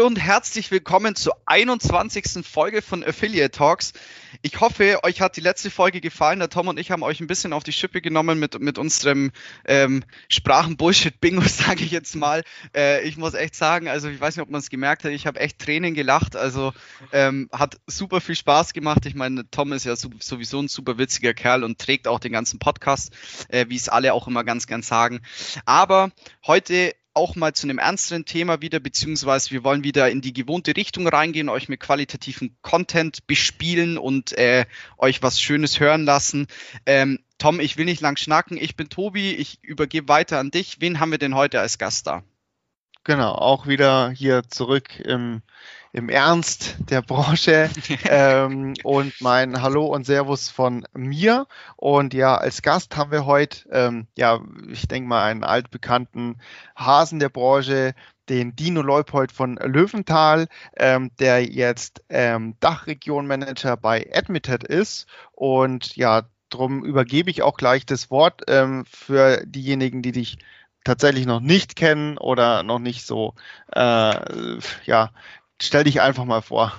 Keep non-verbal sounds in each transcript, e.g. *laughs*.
Hallo und herzlich willkommen zur 21. Folge von Affiliate Talks. Ich hoffe, euch hat die letzte Folge gefallen. Der Tom und ich haben euch ein bisschen auf die Schippe genommen mit, mit unserem ähm, Sprachen-Bullshit-Bingo, *laughs* sage ich jetzt mal. Äh, ich muss echt sagen, also ich weiß nicht, ob man es gemerkt hat, ich habe echt Tränen gelacht. Also ähm, hat super viel Spaß gemacht. Ich meine, Tom ist ja sowieso ein super witziger Kerl und trägt auch den ganzen Podcast, äh, wie es alle auch immer ganz gern sagen. Aber heute auch mal zu einem ernsteren Thema wieder, beziehungsweise wir wollen wieder in die gewohnte Richtung reingehen, euch mit qualitativen Content bespielen und äh, euch was Schönes hören lassen. Ähm, Tom, ich will nicht lang schnacken. Ich bin Tobi. Ich übergebe weiter an dich. Wen haben wir denn heute als Gast da? Genau, auch wieder hier zurück im im Ernst der Branche *laughs* ähm, und mein Hallo und Servus von mir. Und ja, als Gast haben wir heute, ähm, ja, ich denke mal, einen altbekannten Hasen der Branche, den Dino Leupold von Löwenthal, ähm, der jetzt ähm, Dachregionmanager bei Admitted ist. Und ja, darum übergebe ich auch gleich das Wort ähm, für diejenigen, die dich tatsächlich noch nicht kennen oder noch nicht so äh, ja, Stell dich einfach mal vor.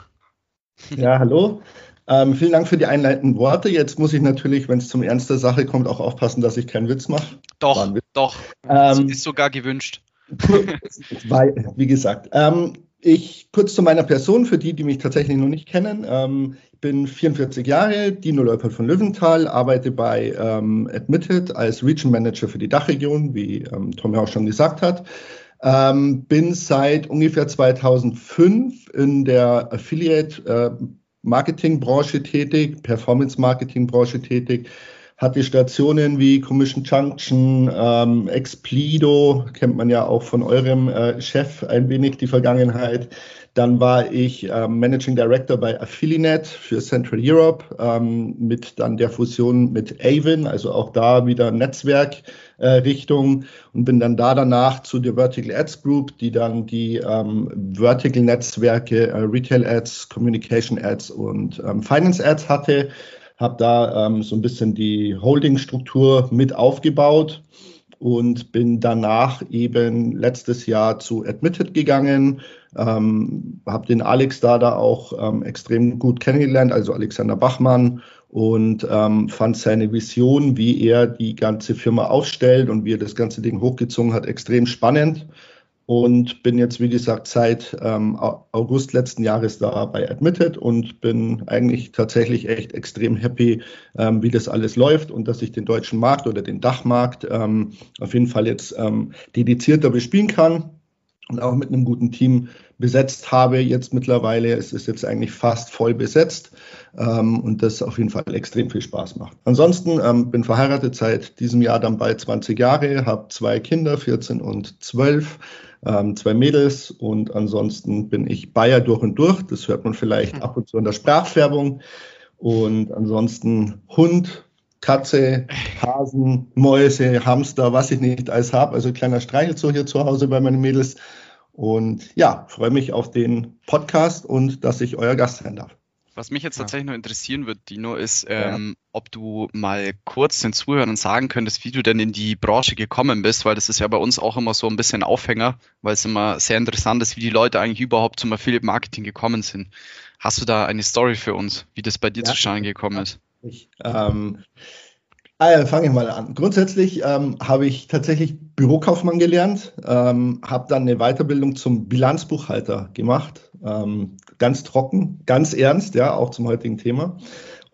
Ja, hallo. Ähm, vielen Dank für die einleitenden Worte. Jetzt muss ich natürlich, wenn es zum Ernst der Sache kommt, auch aufpassen, dass ich keinen Witz mache. Doch, Witz. doch. Ähm, ist sogar gewünscht. *laughs* Weil, wie gesagt, ähm, ich kurz zu meiner Person, für die, die mich tatsächlich noch nicht kennen. Ähm, ich bin 44 Jahre, Dino Leupert von Löwenthal, arbeite bei ähm, Admitted als Region Manager für die Dachregion, wie ähm, Tom ja auch schon gesagt hat. Ähm, bin seit ungefähr 2005 in der Affiliate äh, tätig, Performance Marketing Branche tätig, hatte Stationen wie Commission Junction, ähm, Explido, kennt man ja auch von eurem äh, Chef ein wenig die Vergangenheit. Dann war ich ähm, Managing Director bei Affiliate für Central Europe ähm, mit dann der Fusion mit Avon, also auch da wieder Netzwerkrichtung äh, und bin dann da danach zu der Vertical Ads Group, die dann die ähm, Vertical Netzwerke äh, Retail Ads, Communication Ads und ähm, Finance Ads hatte. Habe da ähm, so ein bisschen die Holding-Struktur mit aufgebaut und bin danach eben letztes Jahr zu Admitted gegangen, ähm, habe den Alex da da auch ähm, extrem gut kennengelernt, also Alexander Bachmann und ähm, fand seine Vision, wie er die ganze Firma aufstellt und wie er das ganze Ding hochgezogen hat, extrem spannend. Und bin jetzt, wie gesagt, seit ähm, August letzten Jahres da bei Admitted und bin eigentlich tatsächlich echt extrem happy, ähm, wie das alles läuft und dass ich den deutschen Markt oder den Dachmarkt ähm, auf jeden Fall jetzt ähm, dedizierter bespielen kann und auch mit einem guten Team besetzt habe jetzt mittlerweile. Es ist jetzt eigentlich fast voll besetzt ähm, und das auf jeden Fall extrem viel Spaß macht. Ansonsten ähm, bin verheiratet seit diesem Jahr dann bald 20 Jahre, habe zwei Kinder, 14 und 12 ähm, zwei Mädels und ansonsten bin ich Bayer durch und durch. Das hört man vielleicht mhm. ab und zu in der Sprachfärbung. Und ansonsten Hund, Katze, Hasen, Mäuse, Hamster, was ich nicht alles habe. Also kleiner Streichelzoo hier zu Hause bei meinen Mädels. Und ja, freue mich auf den Podcast und dass ich euer Gast sein darf. Was mich jetzt tatsächlich noch interessieren wird, Dino, ist, ähm, ja. ob du mal kurz den Zuhörern sagen könntest, wie du denn in die Branche gekommen bist, weil das ist ja bei uns auch immer so ein bisschen Aufhänger, weil es immer sehr interessant ist, wie die Leute eigentlich überhaupt zum Affiliate Marketing gekommen sind. Hast du da eine Story für uns, wie das bei dir ja. zustande gekommen ist? Ich, ähm, Ah, fange ich mal an. Grundsätzlich ähm, habe ich tatsächlich Bürokaufmann gelernt, ähm, habe dann eine Weiterbildung zum Bilanzbuchhalter gemacht. Ähm, ganz trocken, ganz ernst, ja, auch zum heutigen Thema.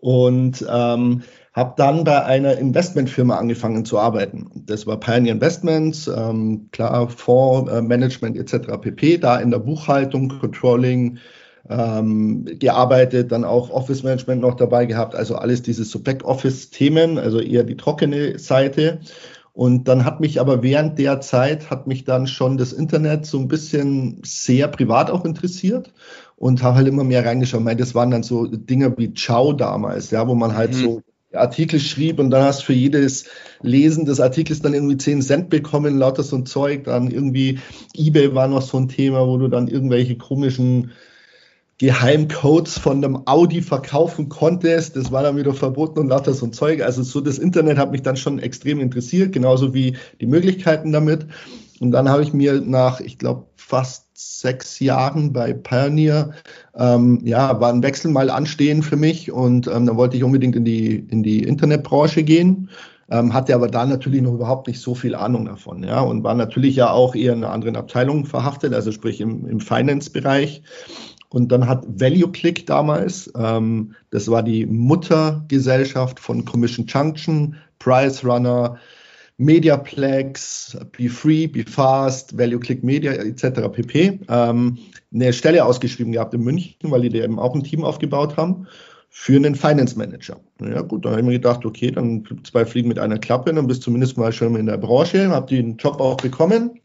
Und ähm, habe dann bei einer Investmentfirma angefangen zu arbeiten. Das war Pioneer Investments, ähm, klar, Fondsmanagement etc. pp. Da in der Buchhaltung, Controlling, ähm, gearbeitet, dann auch Office Management noch dabei gehabt, also alles diese so Backoffice-Themen, also eher die trockene Seite. Und dann hat mich aber während der Zeit hat mich dann schon das Internet so ein bisschen sehr privat auch interessiert und habe halt immer mehr reingeschaut. Ich meine, das waren dann so Dinge wie Ciao damals, ja, wo man halt mhm. so Artikel schrieb und dann hast du für jedes Lesen des Artikels dann irgendwie 10 Cent bekommen, lauter so ein Zeug. Dann irgendwie eBay war noch so ein Thema, wo du dann irgendwelche komischen Geheimcodes von einem Audi verkaufen konntest. Das war dann wieder verboten und lauter so ein Zeug. Also so das Internet hat mich dann schon extrem interessiert, genauso wie die Möglichkeiten damit. Und dann habe ich mir nach, ich glaube, fast sechs Jahren bei Pioneer, ähm, ja, war ein Wechsel mal anstehen für mich und ähm, dann wollte ich unbedingt in die, in die Internetbranche gehen. Ähm, hatte aber da natürlich noch überhaupt nicht so viel Ahnung davon, ja, und war natürlich ja auch eher in einer anderen Abteilung verhaftet, also sprich im, im Finance-Bereich. Und dann hat ValueClick damals, ähm, das war die Muttergesellschaft von Commission Junction, Price Runner, Mediaplex, Be Free, Be Fast, Value Media etc. pp. Ähm, eine Stelle ausgeschrieben gehabt in München, weil die da eben auch ein Team aufgebaut haben für einen Finance Manager. Ja gut, dann habe ich mir gedacht, okay, dann zwei Fliegen mit einer Klappe, dann bist du zumindest mal schon in der Branche, habe den Job auch bekommen,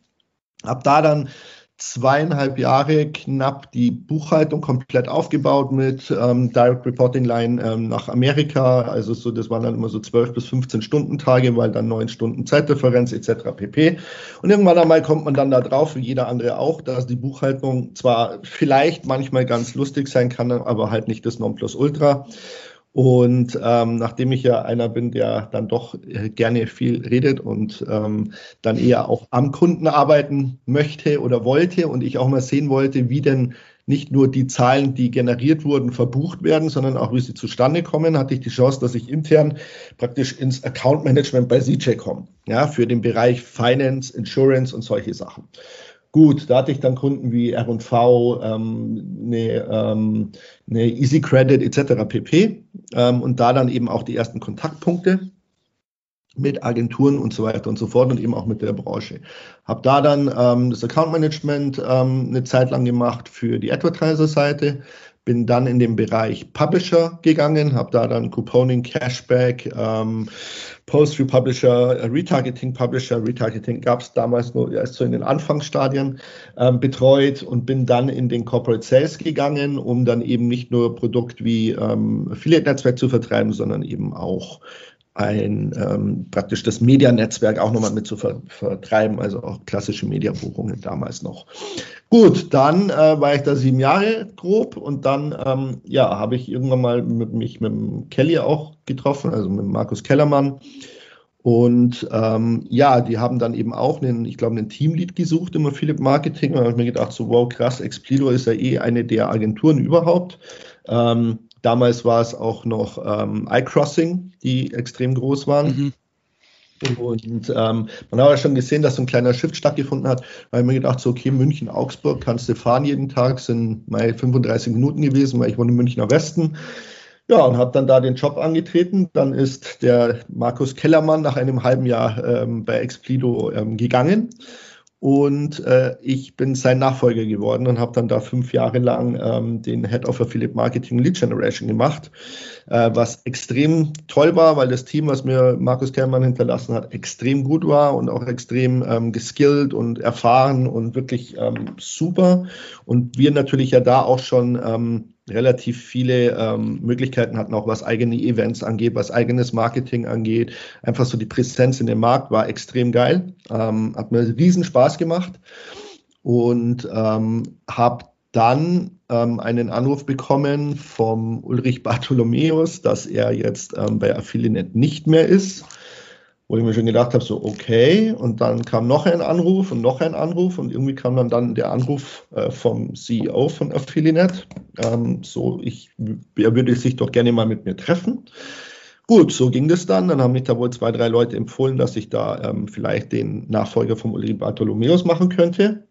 habe da dann zweieinhalb Jahre knapp die Buchhaltung komplett aufgebaut mit ähm, Direct Reporting Line ähm, nach Amerika. Also so, das waren dann immer so 12 bis 15 Stunden Tage, weil dann neun Stunden Zeitdifferenz etc. pp. Und irgendwann einmal kommt man dann da drauf, wie jeder andere auch, dass die Buchhaltung zwar vielleicht manchmal ganz lustig sein kann, aber halt nicht das Nonplusultra. Und ähm, nachdem ich ja einer bin, der dann doch äh, gerne viel redet und ähm, dann eher auch am Kunden arbeiten möchte oder wollte und ich auch mal sehen wollte, wie denn nicht nur die Zahlen, die generiert wurden, verbucht werden, sondern auch wie sie zustande kommen, hatte ich die Chance, dass ich intern praktisch ins Account Management bei CJ komme, ja, für den Bereich Finance, Insurance und solche Sachen. Gut, da hatte ich dann Kunden wie R&V, ähm, eine, ähm, eine Easy Credit etc. pp. Ähm, und da dann eben auch die ersten Kontaktpunkte mit Agenturen und so weiter und so fort und eben auch mit der Branche. Habe da dann ähm, das Account Management ähm, eine Zeit lang gemacht für die Advertiser-Seite, bin dann in den Bereich Publisher gegangen, habe da dann Couponing, Cashback, ähm, Post-View Publisher, äh, Retargeting Publisher, Retargeting gab es damals nur erst so in den Anfangsstadien ähm, betreut und bin dann in den Corporate Sales gegangen, um dann eben nicht nur Produkt wie ähm, Affiliate-Netzwerk zu vertreiben, sondern eben auch ein ähm, praktisch das Medianetzwerk auch nochmal mit zu ver vertreiben, also auch klassische Mediabuchungen damals noch. Gut, dann äh, war ich da sieben Jahre grob und dann ähm, ja habe ich irgendwann mal mit, mich mit Kelly auch getroffen, also mit Markus Kellermann. Und ähm, ja, die haben dann eben auch einen, ich glaube, einen Teamlead gesucht im Affiliate Marketing. Und da habe ich mir gedacht, so wow, krass, Explido ist ja eh eine der Agenturen überhaupt. Ähm, Damals war es auch noch ähm, iCrossing, die extrem groß waren. Mhm. Und ähm, man hat ja schon gesehen, dass so ein kleiner Shift stattgefunden hat, weil ich mir gedacht, so, okay, München, Augsburg kannst du fahren jeden Tag, sind mal 35 Minuten gewesen, weil ich wohne im Münchner Westen. Ja, und habe dann da den Job angetreten. Dann ist der Markus Kellermann nach einem halben Jahr ähm, bei Explido ähm, gegangen. Und äh, ich bin sein Nachfolger geworden und habe dann da fünf Jahre lang ähm, den Head of Affiliate Marketing Lead Generation gemacht, äh, was extrem toll war, weil das Team, was mir Markus Kellmann hinterlassen hat, extrem gut war und auch extrem ähm, geskillt und erfahren und wirklich ähm, super. Und wir natürlich ja da auch schon ähm, relativ viele ähm, Möglichkeiten hatten, auch was eigene Events angeht, was eigenes Marketing angeht. Einfach so die Präsenz in dem Markt war extrem geil. Ähm, hat mir riesen Spaß gemacht und ähm, habe dann ähm, einen Anruf bekommen vom Ulrich Bartholomäus, dass er jetzt ähm, bei Affiliate nicht mehr ist wo ich mir schon gedacht habe, so okay, und dann kam noch ein Anruf und noch ein Anruf und irgendwie kam dann, dann der Anruf äh, vom CEO von Affiliate, ähm, so ich, er würde sich doch gerne mal mit mir treffen. Gut, so ging das dann. Dann haben mich da wohl zwei, drei Leute empfohlen, dass ich da ähm, vielleicht den Nachfolger vom Uli Bartholomäus machen könnte.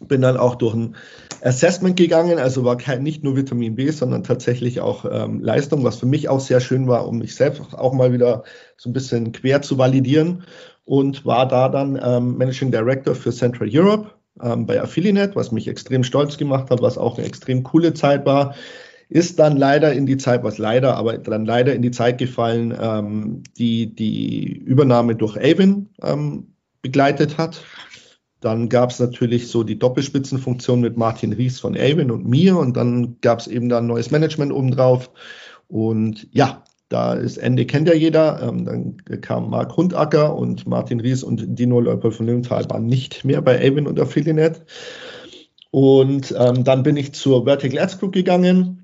Bin dann auch durch ein Assessment gegangen, also war kein, nicht nur Vitamin B, sondern tatsächlich auch ähm, Leistung, was für mich auch sehr schön war, um mich selbst auch mal wieder so ein bisschen quer zu validieren und war da dann ähm, Managing Director für Central Europe ähm, bei Affiliate, was mich extrem stolz gemacht hat, was auch eine extrem coole Zeit war. Ist dann leider in die Zeit, was leider, aber dann leider in die Zeit gefallen, ähm, die die Übernahme durch Avon ähm, begleitet hat. Dann gab es natürlich so die Doppelspitzenfunktion mit Martin Ries von Avon und mir und dann gab es eben da ein neues Management obendrauf. Und ja, Da ist Ende, kennt ja jeder. Ähm, dann kam Marc Hundacker und Martin Ries und Dino Leupold von Lümthal waren nicht mehr bei Avon und Affiliate. Und ähm, dann bin ich zur Vertical Ads Group gegangen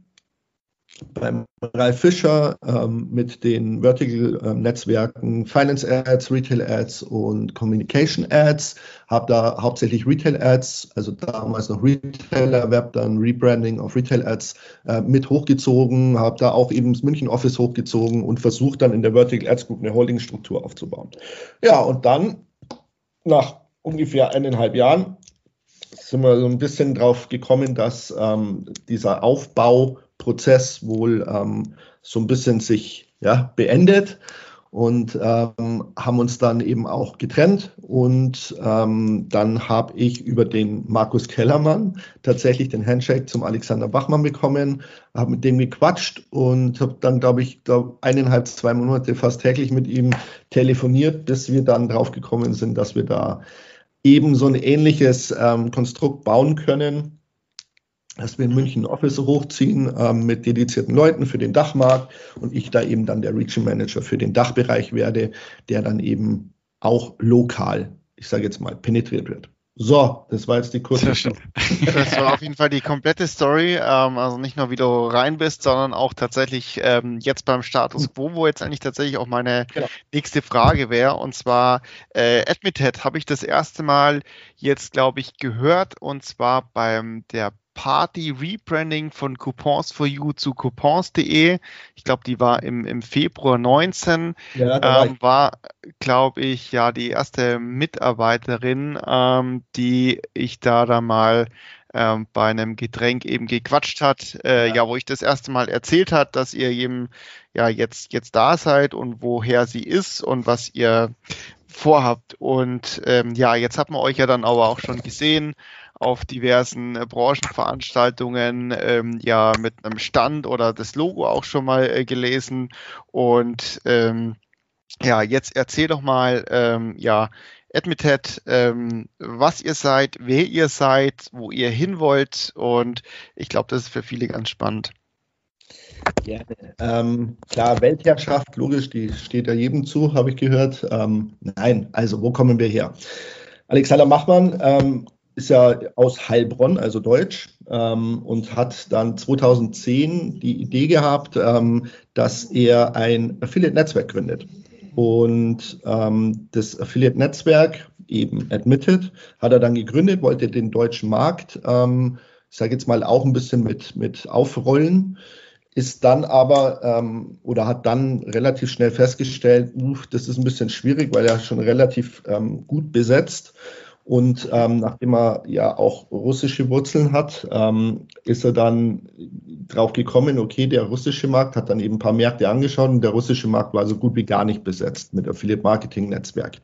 beim Ralf Fischer ähm, mit den Vertical-Netzwerken ähm, Finance Ads, Retail Ads und Communication Ads. Habe da hauptsächlich Retail Ads, also damals noch Retailer Web, dann Rebranding auf Retail Ads äh, mit hochgezogen. Habe da auch eben das München Office hochgezogen und versucht dann in der Vertical Ads Group eine Holding-Struktur aufzubauen. Ja, und dann nach ungefähr eineinhalb Jahren sind wir so ein bisschen drauf gekommen, dass ähm, dieser Aufbau Prozess wohl ähm, so ein bisschen sich ja, beendet und ähm, haben uns dann eben auch getrennt. Und ähm, dann habe ich über den Markus Kellermann tatsächlich den Handshake zum Alexander Bachmann bekommen, habe mit dem gequatscht und habe dann, glaube ich, glaub, eineinhalb, zwei Monate fast täglich mit ihm telefoniert, bis wir dann drauf gekommen sind, dass wir da eben so ein ähnliches ähm, Konstrukt bauen können dass wir in München ein Office hochziehen ähm, mit dedizierten Leuten für den Dachmarkt und ich da eben dann der Region Manager für den Dachbereich werde, der dann eben auch lokal, ich sage jetzt mal, penetriert wird. So, das war jetzt die kurze. Das war *laughs* auf jeden Fall die komplette Story. Ähm, also nicht nur, wie du rein bist, sondern auch tatsächlich ähm, jetzt beim Status quo, wo jetzt eigentlich tatsächlich auch meine genau. nächste Frage wäre. Und zwar äh, Admited habe ich das erste Mal jetzt, glaube ich, gehört. Und zwar beim der Party Rebranding von Coupons for You zu coupons.de. Ich glaube, die war im, im Februar 19. Ja, ähm, war, glaube ich, ja die erste Mitarbeiterin, ähm, die ich da da mal ähm, bei einem Getränk eben gequatscht hat, äh, ja. ja. wo ich das erste Mal erzählt hat, dass ihr eben ja jetzt jetzt da seid und woher sie ist und was ihr vorhabt. Und ähm, ja, jetzt hat man euch ja dann aber auch schon gesehen auf diversen äh, Branchenveranstaltungen ähm, ja mit einem Stand oder das Logo auch schon mal äh, gelesen. Und ähm, ja, jetzt erzähl doch mal, ähm, ja, Admited, ähm, was ihr seid, wer ihr seid, wo ihr hin wollt. Und ich glaube, das ist für viele ganz spannend. Gerne. Ähm, klar, Weltherrschaft, logisch, die steht ja jedem zu, habe ich gehört. Ähm, nein, also wo kommen wir her? Alexander Machmann ähm, ist ja aus Heilbronn, also Deutsch, ähm, und hat dann 2010 die Idee gehabt, ähm, dass er ein Affiliate-Netzwerk gründet. Und ähm, das Affiliate-Netzwerk, eben Admitted, hat er dann gegründet, wollte den deutschen Markt, ähm, ich sage jetzt mal, auch ein bisschen mit, mit aufrollen ist dann aber ähm, oder hat dann relativ schnell festgestellt, uh, das ist ein bisschen schwierig, weil er schon relativ ähm, gut besetzt und ähm, nachdem er ja auch russische Wurzeln hat, ähm, ist er dann drauf gekommen, okay, der russische Markt hat dann eben ein paar Märkte angeschaut und der russische Markt war so gut wie gar nicht besetzt mit Affiliate Marketing Netzwerk.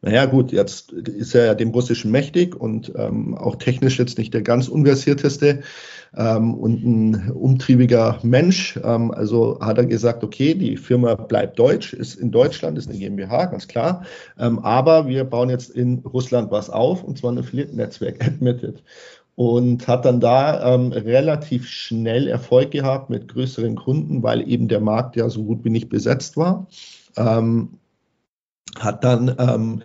Naja, gut, jetzt ist er ja dem Russischen mächtig und ähm, auch technisch jetzt nicht der ganz unversierteste ähm, und ein umtriebiger Mensch. Ähm, also hat er gesagt, okay, die Firma bleibt deutsch, ist in Deutschland, ist eine GmbH, ganz klar. Ähm, aber wir bauen jetzt in Russland was auf und zwar ein Affiliate-Netzwerk, *laughs* Admitted und hat dann da ähm, relativ schnell Erfolg gehabt mit größeren Kunden, weil eben der Markt ja so gut wie nicht besetzt war. Ähm, hat dann ähm,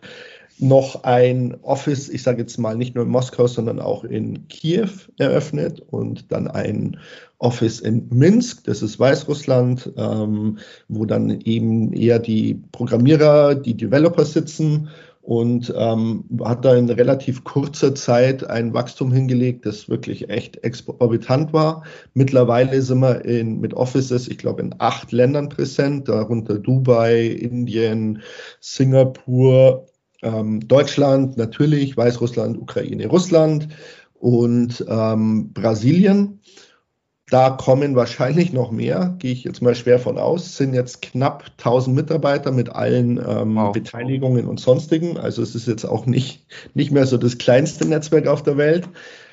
noch ein Office, ich sage jetzt mal nicht nur in Moskau, sondern auch in Kiew eröffnet und dann ein Office in Minsk, das ist Weißrussland, ähm, wo dann eben eher die Programmierer, die Developer sitzen und ähm, hat da in relativ kurzer Zeit ein Wachstum hingelegt, das wirklich echt exorbitant war. Mittlerweile sind wir in, mit Offices, ich glaube, in acht Ländern präsent, darunter Dubai, Indien, Singapur, ähm, Deutschland natürlich, Weißrussland, Ukraine, Russland und ähm, Brasilien. Da kommen wahrscheinlich noch mehr, gehe ich jetzt mal schwer von aus. Sind jetzt knapp 1000 Mitarbeiter mit allen ähm, wow. Beteiligungen und sonstigen. Also es ist jetzt auch nicht, nicht mehr so das kleinste Netzwerk auf der Welt.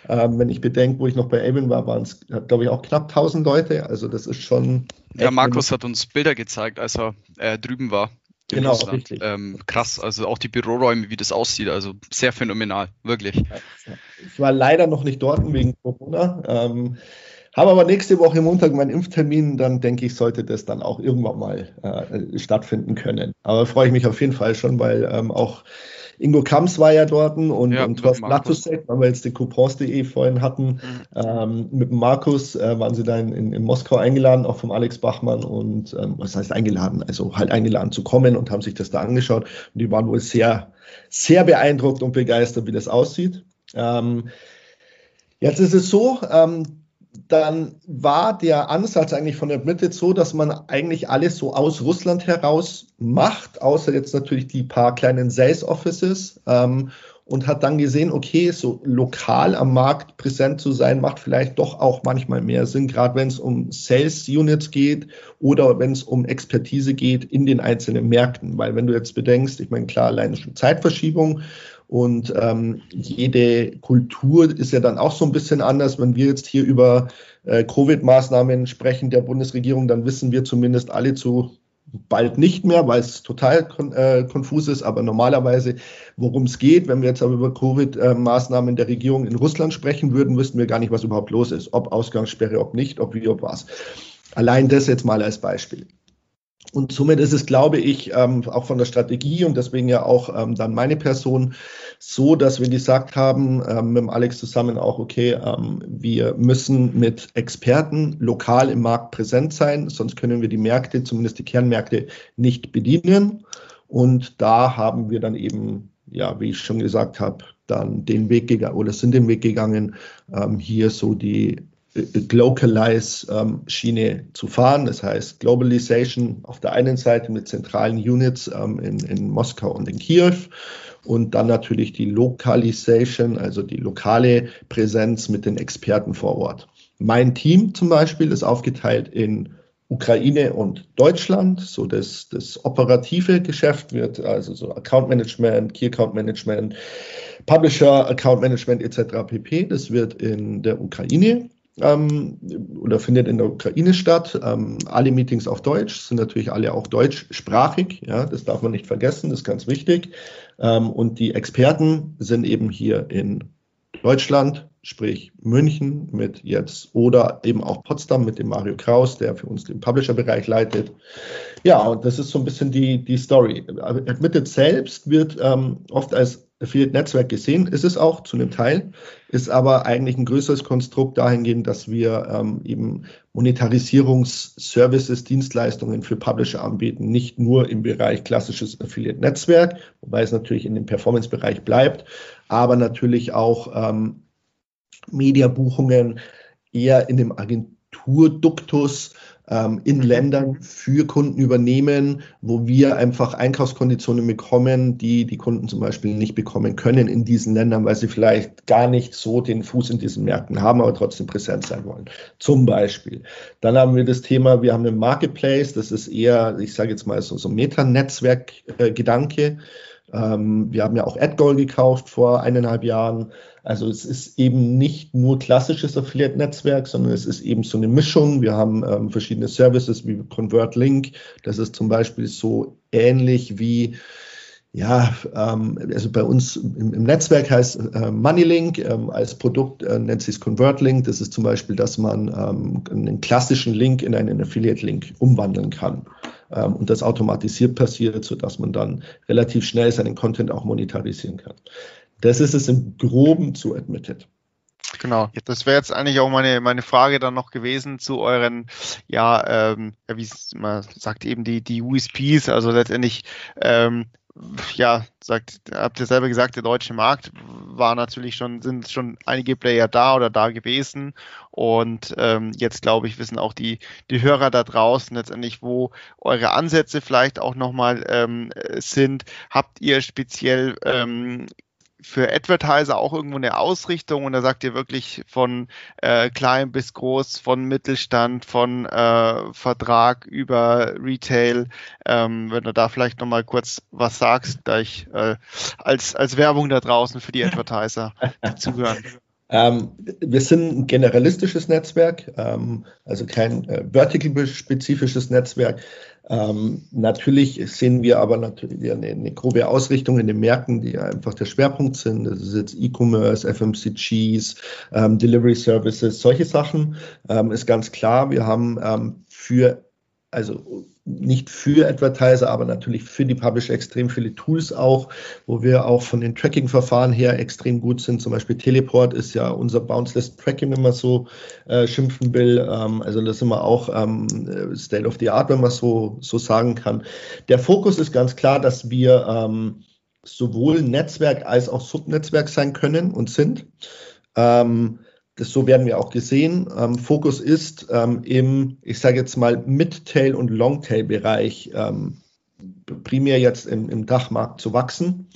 Ähm, wenn ich bedenke, wo ich noch bei Avon war, waren es, glaube ich, auch knapp 1000 Leute. Also das ist schon. Ja, Markus hat uns Bilder gezeigt, als er äh, drüben war. Genau, Russland. richtig. Ähm, krass, also auch die Büroräume, wie das aussieht, also sehr phänomenal, wirklich. Ich war leider noch nicht dort wegen Corona. Ähm, Habe aber nächste Woche Montag meinen Impftermin, dann denke ich, sollte das dann auch irgendwann mal äh, stattfinden können. Aber freue ich mich auf jeden Fall schon, weil ähm, auch Ingo Kams war ja dort und, ja, und Thorsten Latusek, weil wir jetzt die Coupons.de vorhin hatten. Mhm. Ähm, mit Markus äh, waren sie da in, in, in, Moskau eingeladen, auch vom Alex Bachmann und ähm, was heißt eingeladen? Also halt eingeladen zu kommen und haben sich das da angeschaut. Und die waren wohl sehr, sehr beeindruckt und begeistert, wie das aussieht. Ähm, jetzt ist es so, ähm, dann war der Ansatz eigentlich von der Mitte so, dass man eigentlich alles so aus Russland heraus macht, außer jetzt natürlich die paar kleinen Sales Offices ähm, und hat dann gesehen, okay, so lokal am Markt präsent zu sein, macht vielleicht doch auch manchmal mehr Sinn, gerade wenn es um Sales Units geht oder wenn es um Expertise geht in den einzelnen Märkten. Weil wenn du jetzt bedenkst, ich meine, klar, alleine schon Zeitverschiebung, und ähm, jede Kultur ist ja dann auch so ein bisschen anders. Wenn wir jetzt hier über äh, Covid-Maßnahmen sprechen der Bundesregierung, dann wissen wir zumindest alle zu bald nicht mehr, weil es total kon äh, konfus ist, aber normalerweise, worum es geht, wenn wir jetzt aber über Covid-Maßnahmen der Regierung in Russland sprechen würden, wüssten wir gar nicht, was überhaupt los ist. Ob Ausgangssperre, ob nicht, ob wie, ob was. Allein das jetzt mal als Beispiel. Und somit ist es, glaube ich, ähm, auch von der Strategie und deswegen ja auch ähm, dann meine Person so, dass wir gesagt haben, ähm, mit Alex zusammen auch, okay, ähm, wir müssen mit Experten lokal im Markt präsent sein, sonst können wir die Märkte, zumindest die Kernmärkte, nicht bedienen. Und da haben wir dann eben, ja, wie ich schon gesagt habe, dann den Weg gegangen oder sind den Weg gegangen, ähm, hier so die Localize-Schiene ähm, zu fahren. Das heißt Globalization auf der einen Seite mit zentralen Units ähm, in, in Moskau und in Kiew und dann natürlich die Localization, also die lokale Präsenz mit den Experten vor Ort. Mein Team zum Beispiel ist aufgeteilt in Ukraine und Deutschland. So das, das operative Geschäft wird also so Account Management, Key Account Management, Publisher Account Management etc. pp. Das wird in der Ukraine ähm, oder findet in der Ukraine statt. Ähm, alle Meetings auf Deutsch sind natürlich alle auch deutschsprachig. Ja, das darf man nicht vergessen, das ist ganz wichtig. Ähm, und die Experten sind eben hier in Deutschland, sprich München mit jetzt oder eben auch Potsdam mit dem Mario Kraus, der für uns den Publisher-Bereich leitet. Ja, und das ist so ein bisschen die, die Story. Admitted selbst wird ähm, oft als Affiliate-Netzwerk gesehen, ist es auch zu einem Teil, ist aber eigentlich ein größeres Konstrukt dahingehend, dass wir ähm, eben Monetarisierungsservices, Dienstleistungen für Publisher anbieten, nicht nur im Bereich klassisches Affiliate-Netzwerk, wobei es natürlich in dem Performance-Bereich bleibt, aber natürlich auch ähm, Mediabuchungen eher in dem Agenturduktus ähm, in Ländern für Kunden übernehmen, wo wir einfach Einkaufskonditionen bekommen, die die Kunden zum Beispiel nicht bekommen können in diesen Ländern, weil sie vielleicht gar nicht so den Fuß in diesen Märkten haben, aber trotzdem präsent sein wollen. Zum Beispiel. Dann haben wir das Thema, wir haben einen Marketplace, das ist eher, ich sage jetzt mal so, so Meta-Netzwerk-Gedanke. Äh, ähm, wir haben ja auch AdGoal gekauft vor eineinhalb Jahren. Also es ist eben nicht nur klassisches Affiliate-Netzwerk, sondern es ist eben so eine Mischung. Wir haben ähm, verschiedene Services wie ConvertLink. Das ist zum Beispiel so ähnlich wie ja, ähm, also bei uns im, im Netzwerk heißt äh, Moneylink, ähm, als Produkt äh, nennt sich es ConvertLink. Das ist zum Beispiel, dass man ähm, einen klassischen Link in einen Affiliate-Link umwandeln kann ähm, und das automatisiert passiert, sodass man dann relativ schnell seinen Content auch monetarisieren kann. Das ist es im Groben zu Admitted. Genau, das wäre jetzt eigentlich auch meine, meine Frage dann noch gewesen zu euren, ja, ähm, wie man sagt, eben die, die USPs, also letztendlich ähm, ja, sagt, habt ihr selber gesagt, der deutsche Markt war natürlich schon, sind schon einige Player da oder da gewesen. Und ähm, jetzt glaube ich, wissen auch die, die Hörer da draußen letztendlich, wo eure Ansätze vielleicht auch nochmal ähm, sind. Habt ihr speziell ähm, für Advertiser auch irgendwo eine Ausrichtung und da sagt ihr wirklich von äh, klein bis groß, von Mittelstand, von äh, Vertrag über Retail. Ähm, wenn du da vielleicht nochmal kurz was sagst, da ich äh, als, als Werbung da draußen für die *laughs* Advertiser zuhören. Ähm, wir sind ein generalistisches Netzwerk, ähm, also kein äh, vertical-spezifisches Netzwerk. Ähm, natürlich sehen wir aber natürlich eine, eine, grobe Ausrichtung in den Märkten, die einfach der Schwerpunkt sind. Das ist jetzt E-Commerce, FMCGs, ähm, Delivery Services, solche Sachen. Ähm, ist ganz klar, wir haben ähm, für also nicht für Advertiser, aber natürlich für die Publisher extrem viele Tools auch, wo wir auch von den Tracking-Verfahren her extrem gut sind. Zum Beispiel Teleport ist ja unser Bounceless Tracking, wenn man so äh, schimpfen will. Ähm, also das sind wir auch ähm, State of the Art, wenn man so, so sagen kann. Der Fokus ist ganz klar, dass wir ähm, sowohl Netzwerk als auch Subnetzwerk sein können und sind. Ähm, das, so werden wir auch gesehen. Ähm, Fokus ist ähm, im, ich sage jetzt mal, Mid-Tail- und Long-Tail-Bereich ähm, primär jetzt im, im, Dachmarkt zu wachsen,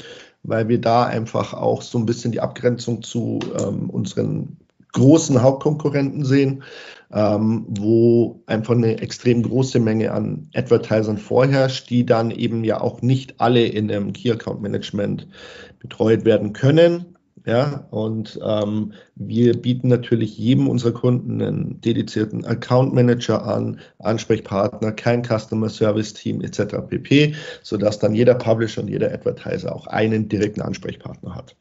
weil wir da einfach auch so ein bisschen die Abgrenzung zu ähm, unseren großen Hauptkonkurrenten sehen, ähm, wo einfach eine extrem große Menge an Advertisern vorherrscht, die dann eben ja auch nicht alle in einem Key Account Management betreut werden können. Ja, und ähm, wir bieten natürlich jedem unserer Kunden einen dedizierten Account Manager an, Ansprechpartner, kein Customer Service Team etc. pp, sodass dann jeder Publisher und jeder Advertiser auch einen direkten Ansprechpartner hat.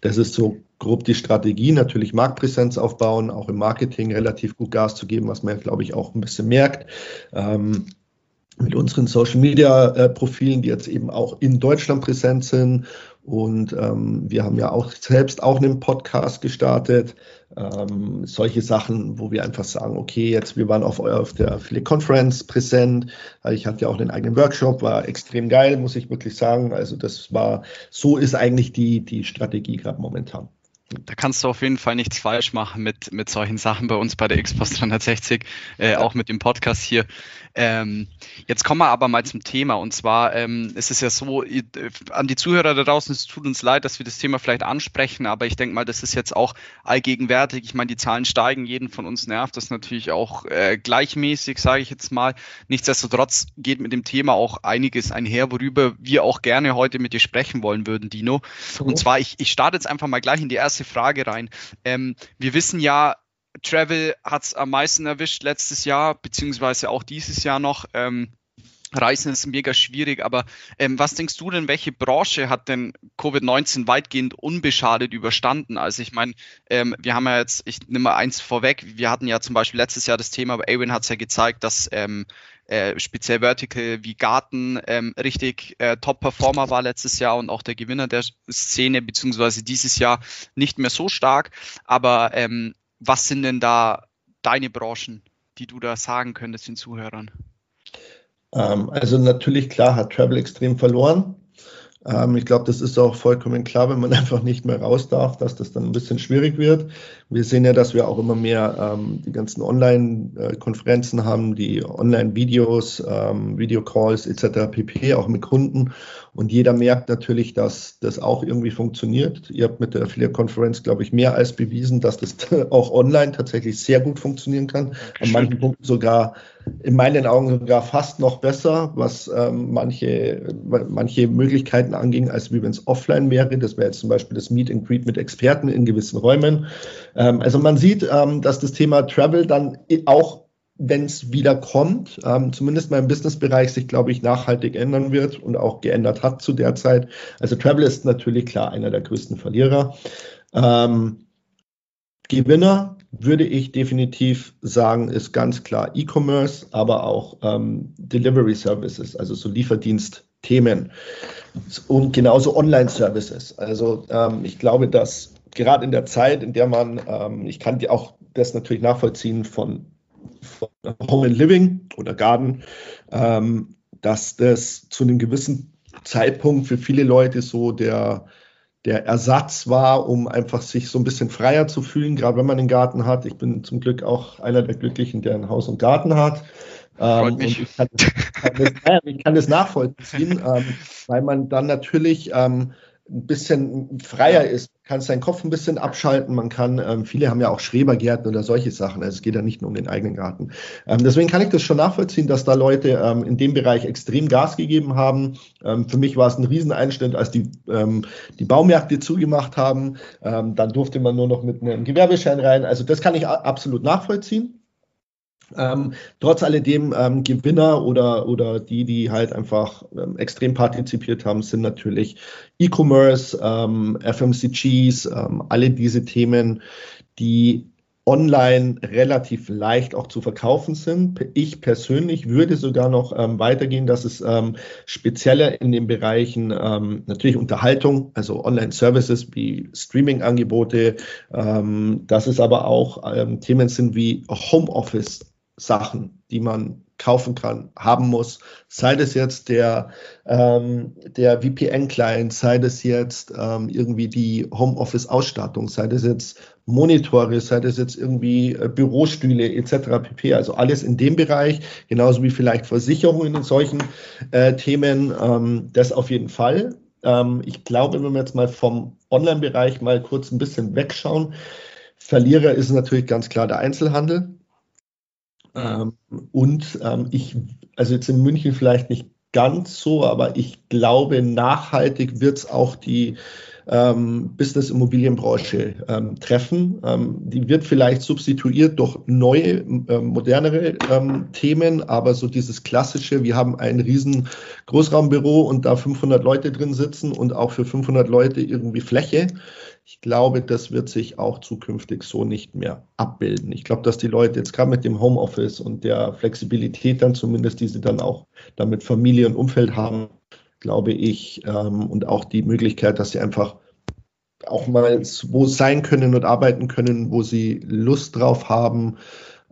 Das ist so grob die Strategie, natürlich Marktpräsenz aufbauen, auch im Marketing relativ gut Gas zu geben, was man, glaube ich, auch ein bisschen merkt. Ähm, mit unseren Social Media äh, Profilen, die jetzt eben auch in Deutschland präsent sind und ähm, wir haben ja auch selbst auch einen Podcast gestartet. Ähm, solche Sachen, wo wir einfach sagen, okay, jetzt wir waren auf, auf der Affiliate Conference präsent. Ich hatte ja auch einen eigenen Workshop, war extrem geil, muss ich wirklich sagen. Also das war, so ist eigentlich die, die Strategie gerade momentan. Da kannst du auf jeden Fall nichts falsch machen mit, mit solchen Sachen bei uns bei der Xbox 360, äh, auch mit dem Podcast hier. Ähm, jetzt kommen wir aber mal zum Thema. Und zwar ähm, ist es ja so, äh, an die Zuhörer da draußen, es tut uns leid, dass wir das Thema vielleicht ansprechen, aber ich denke mal, das ist jetzt auch allgegenwärtig. Ich meine, die Zahlen steigen, jeden von uns nervt das natürlich auch äh, gleichmäßig, sage ich jetzt mal. Nichtsdestotrotz geht mit dem Thema auch einiges einher, worüber wir auch gerne heute mit dir sprechen wollen würden, Dino. Und zwar, ich, ich starte jetzt einfach mal gleich in die erste Frage rein. Ähm, wir wissen ja, Travel hat es am meisten erwischt letztes Jahr, beziehungsweise auch dieses Jahr noch. Ähm, Reisen ist mega schwierig, aber ähm, was denkst du denn, welche Branche hat denn Covid-19 weitgehend unbeschadet überstanden? Also ich meine, ähm, wir haben ja jetzt, ich nehme mal eins vorweg, wir hatten ja zum Beispiel letztes Jahr das Thema, aber Awin hat es ja gezeigt, dass ähm, äh, speziell Vertical wie Garten ähm, richtig äh, Top-Performer war letztes Jahr und auch der Gewinner der Szene, beziehungsweise dieses Jahr nicht mehr so stark. Aber ähm, was sind denn da deine Branchen, die du da sagen könntest den Zuhörern? Ähm, also natürlich, klar, hat Travel extrem verloren. Ähm, ich glaube, das ist auch vollkommen klar, wenn man *laughs* einfach nicht mehr raus darf, dass das dann ein bisschen schwierig wird. Wir sehen ja, dass wir auch immer mehr ähm, die ganzen Online-Konferenzen haben, die Online-Videos, ähm, Videocalls etc. pp. auch mit Kunden. Und jeder merkt natürlich, dass das auch irgendwie funktioniert. Ihr habt mit der Affiliate-Konferenz, glaube ich, mehr als bewiesen, dass das *laughs* auch online tatsächlich sehr gut funktionieren kann. An manchen Punkten sogar in meinen Augen sogar fast noch besser, was ähm, manche, manche Möglichkeiten anging, als wie wenn es offline wäre. Das wäre jetzt zum Beispiel das Meet and Greet mit Experten in gewissen Räumen. Ähm, also man sieht, ähm, dass das Thema Travel dann auch wenn es wieder kommt, ähm, zumindest mal im Businessbereich sich, glaube ich, nachhaltig ändern wird und auch geändert hat zu der Zeit. Also Travel ist natürlich klar einer der größten Verlierer. Ähm, Gewinner würde ich definitiv sagen, ist ganz klar E-Commerce, aber auch ähm, Delivery Services, also so Lieferdienstthemen und genauso Online-Services. Also ähm, ich glaube, dass gerade in der Zeit, in der man, ähm, ich kann dir auch das natürlich nachvollziehen von, von Home and Living oder Garden, ähm, dass das zu einem gewissen Zeitpunkt für viele Leute so der der Ersatz war, um einfach sich so ein bisschen freier zu fühlen, gerade wenn man einen Garten hat. Ich bin zum Glück auch einer der Glücklichen, der ein Haus und Garten hat. Ähm, und ich kann, kann das, *laughs* ich kann das nachvollziehen, ähm, weil man dann natürlich ähm, ein bisschen freier ist. Man kann seinen Kopf ein bisschen abschalten. Man kann, ähm, viele haben ja auch Schrebergärten oder solche Sachen. Also es geht ja nicht nur um den eigenen Garten. Ähm, deswegen kann ich das schon nachvollziehen, dass da Leute ähm, in dem Bereich extrem Gas gegeben haben. Ähm, für mich war es ein Rieseneinschnitt, als die, ähm, die Baumärkte zugemacht haben. Ähm, dann durfte man nur noch mit einem Gewerbeschein rein. Also das kann ich absolut nachvollziehen. Ähm, trotz alledem ähm, Gewinner oder, oder die, die halt einfach ähm, extrem partizipiert haben, sind natürlich E-Commerce, ähm, FMCGs, ähm, alle diese Themen, die online relativ leicht auch zu verkaufen sind. Ich persönlich würde sogar noch ähm, weitergehen, dass es ähm, spezieller in den Bereichen ähm, natürlich Unterhaltung, also Online-Services wie Streaming-Angebote, ähm, dass es aber auch Themen sind wie Homeoffice Sachen, die man kaufen kann, haben muss. Sei das jetzt der, ähm, der VPN-Client, sei das jetzt ähm, irgendwie die Homeoffice-Ausstattung, sei das jetzt Monitore, sei das jetzt irgendwie äh, Bürostühle etc. pp. Also alles in dem Bereich, genauso wie vielleicht Versicherungen in solchen äh, Themen, ähm, das auf jeden Fall. Ähm, ich glaube, wenn wir jetzt mal vom Online-Bereich mal kurz ein bisschen wegschauen, Verlierer ist natürlich ganz klar der Einzelhandel ähm, und ähm, ich, also jetzt in München vielleicht nicht ganz so, aber ich glaube, nachhaltig wird es auch die ähm, Business-Immobilienbranche ähm, treffen. Ähm, die wird vielleicht substituiert durch neue, ähm, modernere ähm, Themen, aber so dieses klassische, wir haben ein riesen Großraumbüro und da 500 Leute drin sitzen und auch für 500 Leute irgendwie Fläche. Ich glaube, das wird sich auch zukünftig so nicht mehr abbilden. Ich glaube, dass die Leute jetzt gerade mit dem Homeoffice und der Flexibilität dann zumindest, die sie dann auch damit Familie und Umfeld haben, glaube ich, ähm, und auch die Möglichkeit, dass sie einfach auch mal wo sein können und arbeiten können, wo sie Lust drauf haben,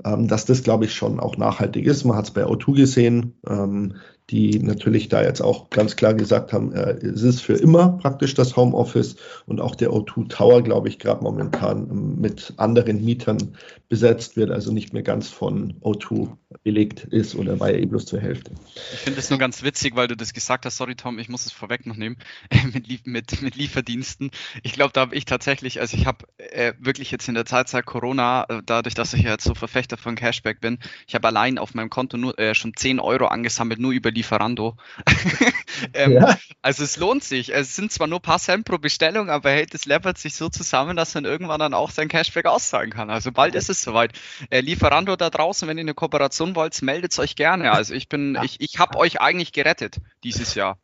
ähm, dass das, glaube ich, schon auch nachhaltig ist. Man hat es bei O2 gesehen. Ähm, die natürlich da jetzt auch ganz klar gesagt haben, äh, es ist für immer praktisch das Homeoffice und auch der O2 Tower, glaube ich, gerade momentan mit anderen Mietern besetzt wird, also nicht mehr ganz von O2 belegt ist oder war ja eh bloß zur Hälfte. Ich finde es nur ganz witzig, weil du das gesagt hast, sorry Tom, ich muss es vorweg noch nehmen, *laughs* mit, mit, mit Lieferdiensten. Ich glaube, da habe ich tatsächlich, also ich habe äh, wirklich jetzt in der Zeit seit Corona, äh, dadurch, dass ich jetzt so Verfechter von Cashback bin, ich habe allein auf meinem Konto nur äh, schon 10 Euro angesammelt, nur über Lieferando. *laughs* ähm, ja. Also es lohnt sich. Es sind zwar nur ein paar Cent pro Bestellung, aber hey, das läppert sich so zusammen, dass man irgendwann dann auch sein Cashback auszahlen kann. Also bald ist es soweit. Äh, Lieferando da draußen, wenn ihr eine Kooperation wollt, meldet euch gerne. Also ich bin, ja. ich, ich habe euch eigentlich gerettet dieses Jahr.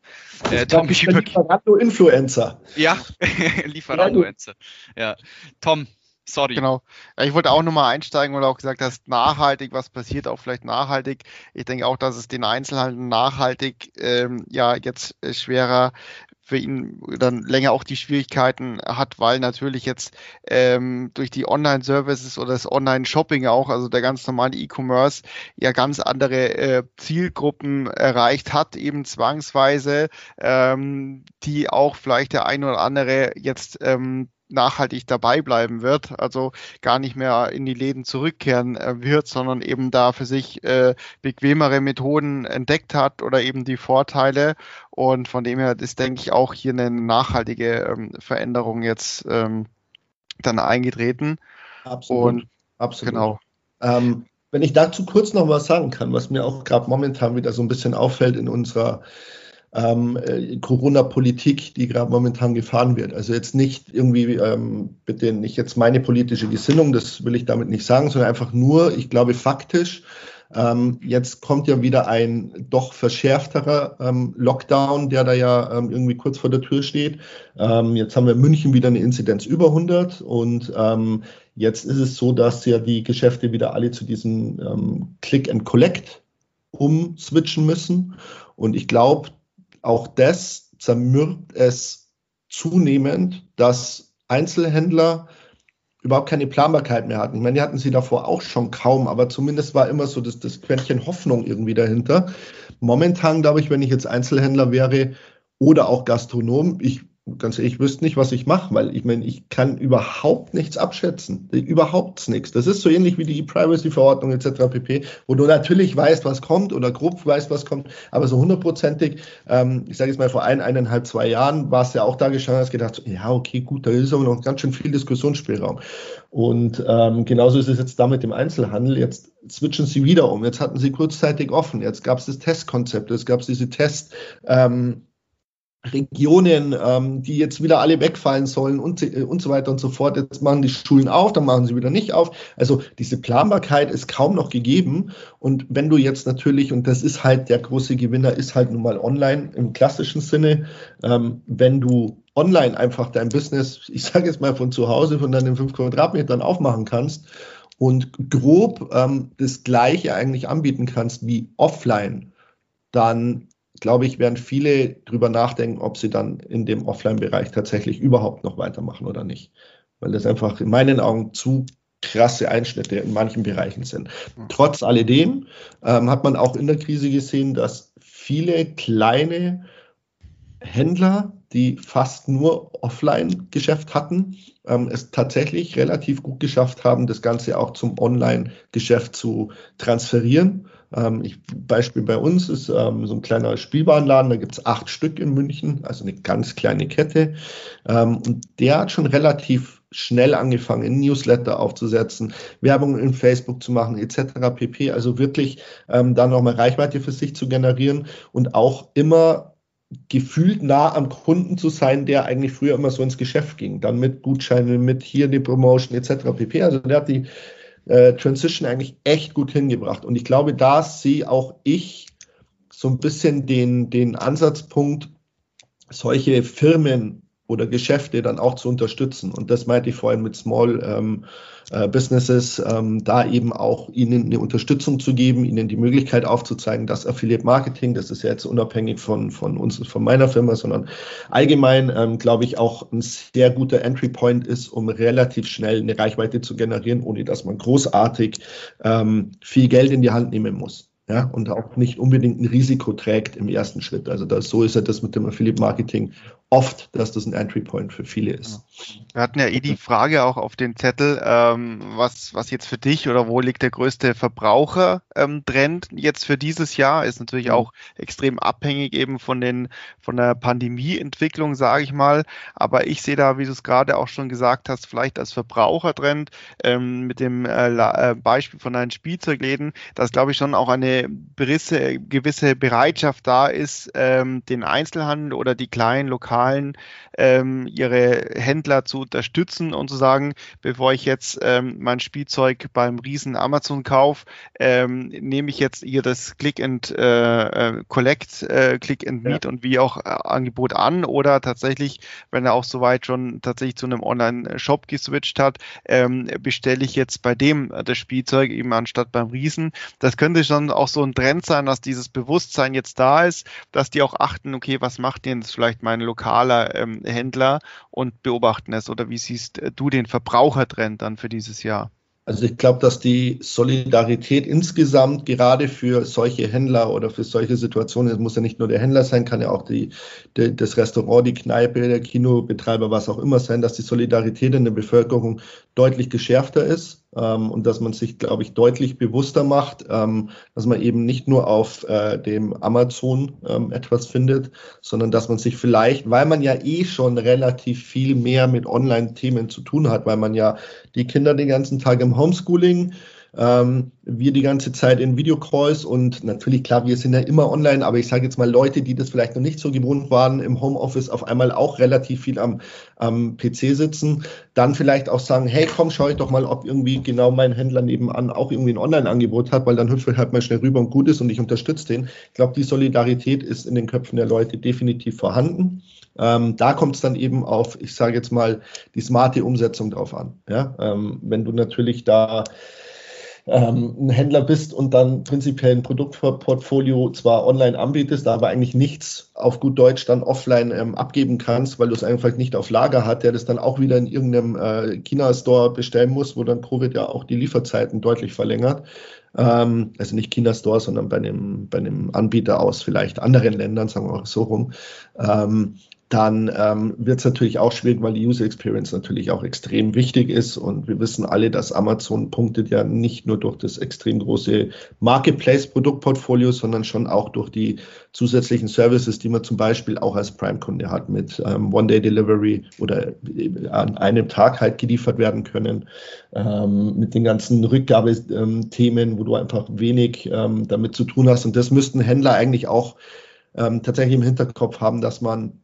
Äh, Tom, ich Lieferando-Influencer. Ja, *laughs* Lieferando-Influencer. Ja. Tom, Sorry. Genau. Ja, ich wollte auch nochmal einsteigen, weil du auch gesagt hast, nachhaltig, was passiert auch vielleicht nachhaltig. Ich denke auch, dass es den Einzelhandel nachhaltig ähm, ja jetzt äh, schwerer für ihn dann länger auch die Schwierigkeiten hat, weil natürlich jetzt ähm, durch die Online-Services oder das Online-Shopping auch, also der ganz normale E-Commerce, ja ganz andere äh, Zielgruppen erreicht hat, eben zwangsweise, ähm, die auch vielleicht der ein oder andere jetzt ähm, nachhaltig dabei bleiben wird, also gar nicht mehr in die Läden zurückkehren äh, wird, sondern eben da für sich äh, bequemere Methoden entdeckt hat oder eben die Vorteile. Und von dem her ist, denke ich, auch hier eine nachhaltige ähm, Veränderung jetzt ähm, dann eingetreten. Absolut. Und, Absolut. Genau. Ähm, wenn ich dazu kurz noch was sagen kann, was mir auch gerade momentan wieder so ein bisschen auffällt in unserer ähm, äh, Corona-Politik, die gerade momentan gefahren wird. Also jetzt nicht irgendwie, ähm, bitte nicht jetzt meine politische Gesinnung, das will ich damit nicht sagen, sondern einfach nur, ich glaube faktisch, ähm, jetzt kommt ja wieder ein doch verschärfterer ähm, Lockdown, der da ja ähm, irgendwie kurz vor der Tür steht. Ähm, jetzt haben wir in München wieder eine Inzidenz über 100 und ähm, jetzt ist es so, dass ja die Geschäfte wieder alle zu diesem ähm, Click and Collect umswitchen müssen. Und ich glaube, auch das zermürbt es zunehmend, dass Einzelhändler überhaupt keine Planbarkeit mehr hatten. Ich meine, die hatten sie davor auch schon kaum, aber zumindest war immer so das, das Quäntchen Hoffnung irgendwie dahinter. Momentan, glaube ich, wenn ich jetzt Einzelhändler wäre oder auch Gastronom, ich ganz ehrlich, ich wüsste nicht, was ich mache, weil ich meine, ich kann überhaupt nichts abschätzen. Überhaupt nichts. Das ist so ähnlich wie die Privacy-Verordnung etc. pp., wo du natürlich weißt, was kommt oder grob weißt, was kommt, aber so hundertprozentig, ähm, ich sage jetzt mal vor ein, eineinhalb, zwei Jahren war es ja auch da gestanden, hast gedacht, ja, okay, gut, da ist aber noch ganz schön viel Diskussionsspielraum. Und ähm, genauso ist es jetzt da mit dem Einzelhandel. Jetzt switchen sie wieder um. Jetzt hatten sie kurzzeitig offen. Jetzt gab es das Testkonzept, es gab diese Test, ähm, Regionen, ähm, die jetzt wieder alle wegfallen sollen und, äh, und so weiter und so fort. Jetzt machen die Schulen auf, dann machen sie wieder nicht auf. Also diese Planbarkeit ist kaum noch gegeben. Und wenn du jetzt natürlich, und das ist halt der große Gewinner, ist halt nun mal online im klassischen Sinne, ähm, wenn du online einfach dein Business, ich sage jetzt mal von zu Hause, von deinen fünf Quadratmetern aufmachen kannst und grob ähm, das Gleiche eigentlich anbieten kannst wie offline, dann glaube ich, werden viele drüber nachdenken, ob sie dann in dem Offline-Bereich tatsächlich überhaupt noch weitermachen oder nicht. Weil das einfach in meinen Augen zu krasse Einschnitte in manchen Bereichen sind. Trotz alledem ähm, hat man auch in der Krise gesehen, dass viele kleine Händler, die fast nur Offline-Geschäft hatten, ähm, es tatsächlich relativ gut geschafft haben, das Ganze auch zum Online-Geschäft zu transferieren. Ähm, ich, Beispiel bei uns ist ähm, so ein kleiner Spielwarenladen, da gibt es acht Stück in München, also eine ganz kleine Kette. Ähm, und der hat schon relativ schnell angefangen, ein Newsletter aufzusetzen, Werbung in Facebook zu machen, etc. pp. Also wirklich ähm, da nochmal Reichweite für sich zu generieren und auch immer gefühlt nah am Kunden zu sein, der eigentlich früher immer so ins Geschäft ging. Dann mit Gutscheinen, mit hier die Promotion etc. pp. Also der hat die äh, Transition eigentlich echt gut hingebracht. Und ich glaube, da sehe auch ich so ein bisschen den, den Ansatzpunkt, solche Firmen oder Geschäfte dann auch zu unterstützen. Und das meinte ich vorhin mit Small ähm, äh, Businesses, ähm, da eben auch ihnen eine Unterstützung zu geben, ihnen die Möglichkeit aufzuzeigen, dass Affiliate Marketing, das ist ja jetzt unabhängig von, von uns, von meiner Firma, sondern allgemein, ähm, glaube ich, auch ein sehr guter Entry Point ist, um relativ schnell eine Reichweite zu generieren, ohne dass man großartig ähm, viel Geld in die Hand nehmen muss ja, und auch nicht unbedingt ein Risiko trägt im ersten Schritt. Also das, so ist ja das mit dem Affiliate Marketing oft, dass das ein Entry Point für viele ist. Wir hatten ja eh die Frage auch auf den Zettel, ähm, was, was jetzt für dich oder wo liegt der größte Verbrauchertrend ähm, jetzt für dieses Jahr? Ist natürlich mhm. auch extrem abhängig eben von den von der Pandemieentwicklung, sage ich mal. Aber ich sehe da, wie du es gerade auch schon gesagt hast, vielleicht als Verbrauchertrend ähm, mit dem äh, äh Beispiel von deinen Spielzeugläden, dass glaube ich schon auch eine gewisse, gewisse Bereitschaft da ist, ähm, den Einzelhandel oder die kleinen lokalen Lokalen ähm, ihre Händler zu unterstützen und zu sagen, bevor ich jetzt ähm, mein Spielzeug beim riesen Amazon kaufe, ähm, nehme ich jetzt hier das Click and äh, äh, Collect, äh, Click and Meet ja. und wie auch äh, Angebot an oder tatsächlich, wenn er auch soweit schon tatsächlich zu einem Online-Shop geswitcht hat, ähm, bestelle ich jetzt bei dem das Spielzeug eben anstatt beim Riesen. Das könnte schon auch so ein Trend sein, dass dieses Bewusstsein jetzt da ist, dass die auch achten, okay, was macht denn jetzt vielleicht mein lokaler ähm, Händler und beobachten es? Oder wie siehst du den Verbrauchertrend dann für dieses Jahr? Also ich glaube, dass die Solidarität insgesamt gerade für solche Händler oder für solche Situationen, es muss ja nicht nur der Händler sein, kann ja auch die, die, das Restaurant, die Kneipe, der Kinobetreiber, was auch immer sein, dass die Solidarität in der Bevölkerung deutlich geschärfter ist ähm, und dass man sich, glaube ich, deutlich bewusster macht, ähm, dass man eben nicht nur auf äh, dem Amazon ähm, etwas findet, sondern dass man sich vielleicht, weil man ja eh schon relativ viel mehr mit Online-Themen zu tun hat, weil man ja die Kinder den ganzen Tag im Homeschooling ähm, wir die ganze Zeit in Videocalls und natürlich, klar, wir sind ja immer online, aber ich sage jetzt mal Leute, die das vielleicht noch nicht so gewohnt waren, im Homeoffice auf einmal auch relativ viel am, am PC sitzen, dann vielleicht auch sagen, hey, komm, schau ich doch mal, ob irgendwie genau mein Händler nebenan auch irgendwie ein Online-Angebot hat, weil dann hüpfe ich halt mal schnell rüber und gut ist und ich unterstütze den. Ich glaube, die Solidarität ist in den Köpfen der Leute definitiv vorhanden. Ähm, da kommt es dann eben auf, ich sage jetzt mal, die smarte Umsetzung drauf an. Ja? Ähm, wenn du natürlich da ähm, ein Händler bist und dann prinzipiell ein Produktportfolio zwar online anbietest, aber eigentlich nichts auf gut Deutsch dann offline ähm, abgeben kannst, weil du es einfach nicht auf Lager hat, der das dann auch wieder in irgendeinem äh, China-Store bestellen muss, wo dann Covid ja auch die Lieferzeiten deutlich verlängert. Ähm, also nicht China-Store, sondern bei einem, bei Anbieter aus vielleicht anderen Ländern, sagen wir auch so rum. Ähm, dann ähm, wird es natürlich auch schwierig, weil die User Experience natürlich auch extrem wichtig ist. Und wir wissen alle, dass Amazon punktet ja nicht nur durch das extrem große Marketplace-Produktportfolio, sondern schon auch durch die zusätzlichen Services, die man zum Beispiel auch als Prime-Kunde hat, mit ähm, One-Day-Delivery oder äh, an einem Tag halt geliefert werden können, ähm, mit den ganzen Rückgabethemen, wo du einfach wenig ähm, damit zu tun hast. Und das müssten Händler eigentlich auch ähm, tatsächlich im Hinterkopf haben, dass man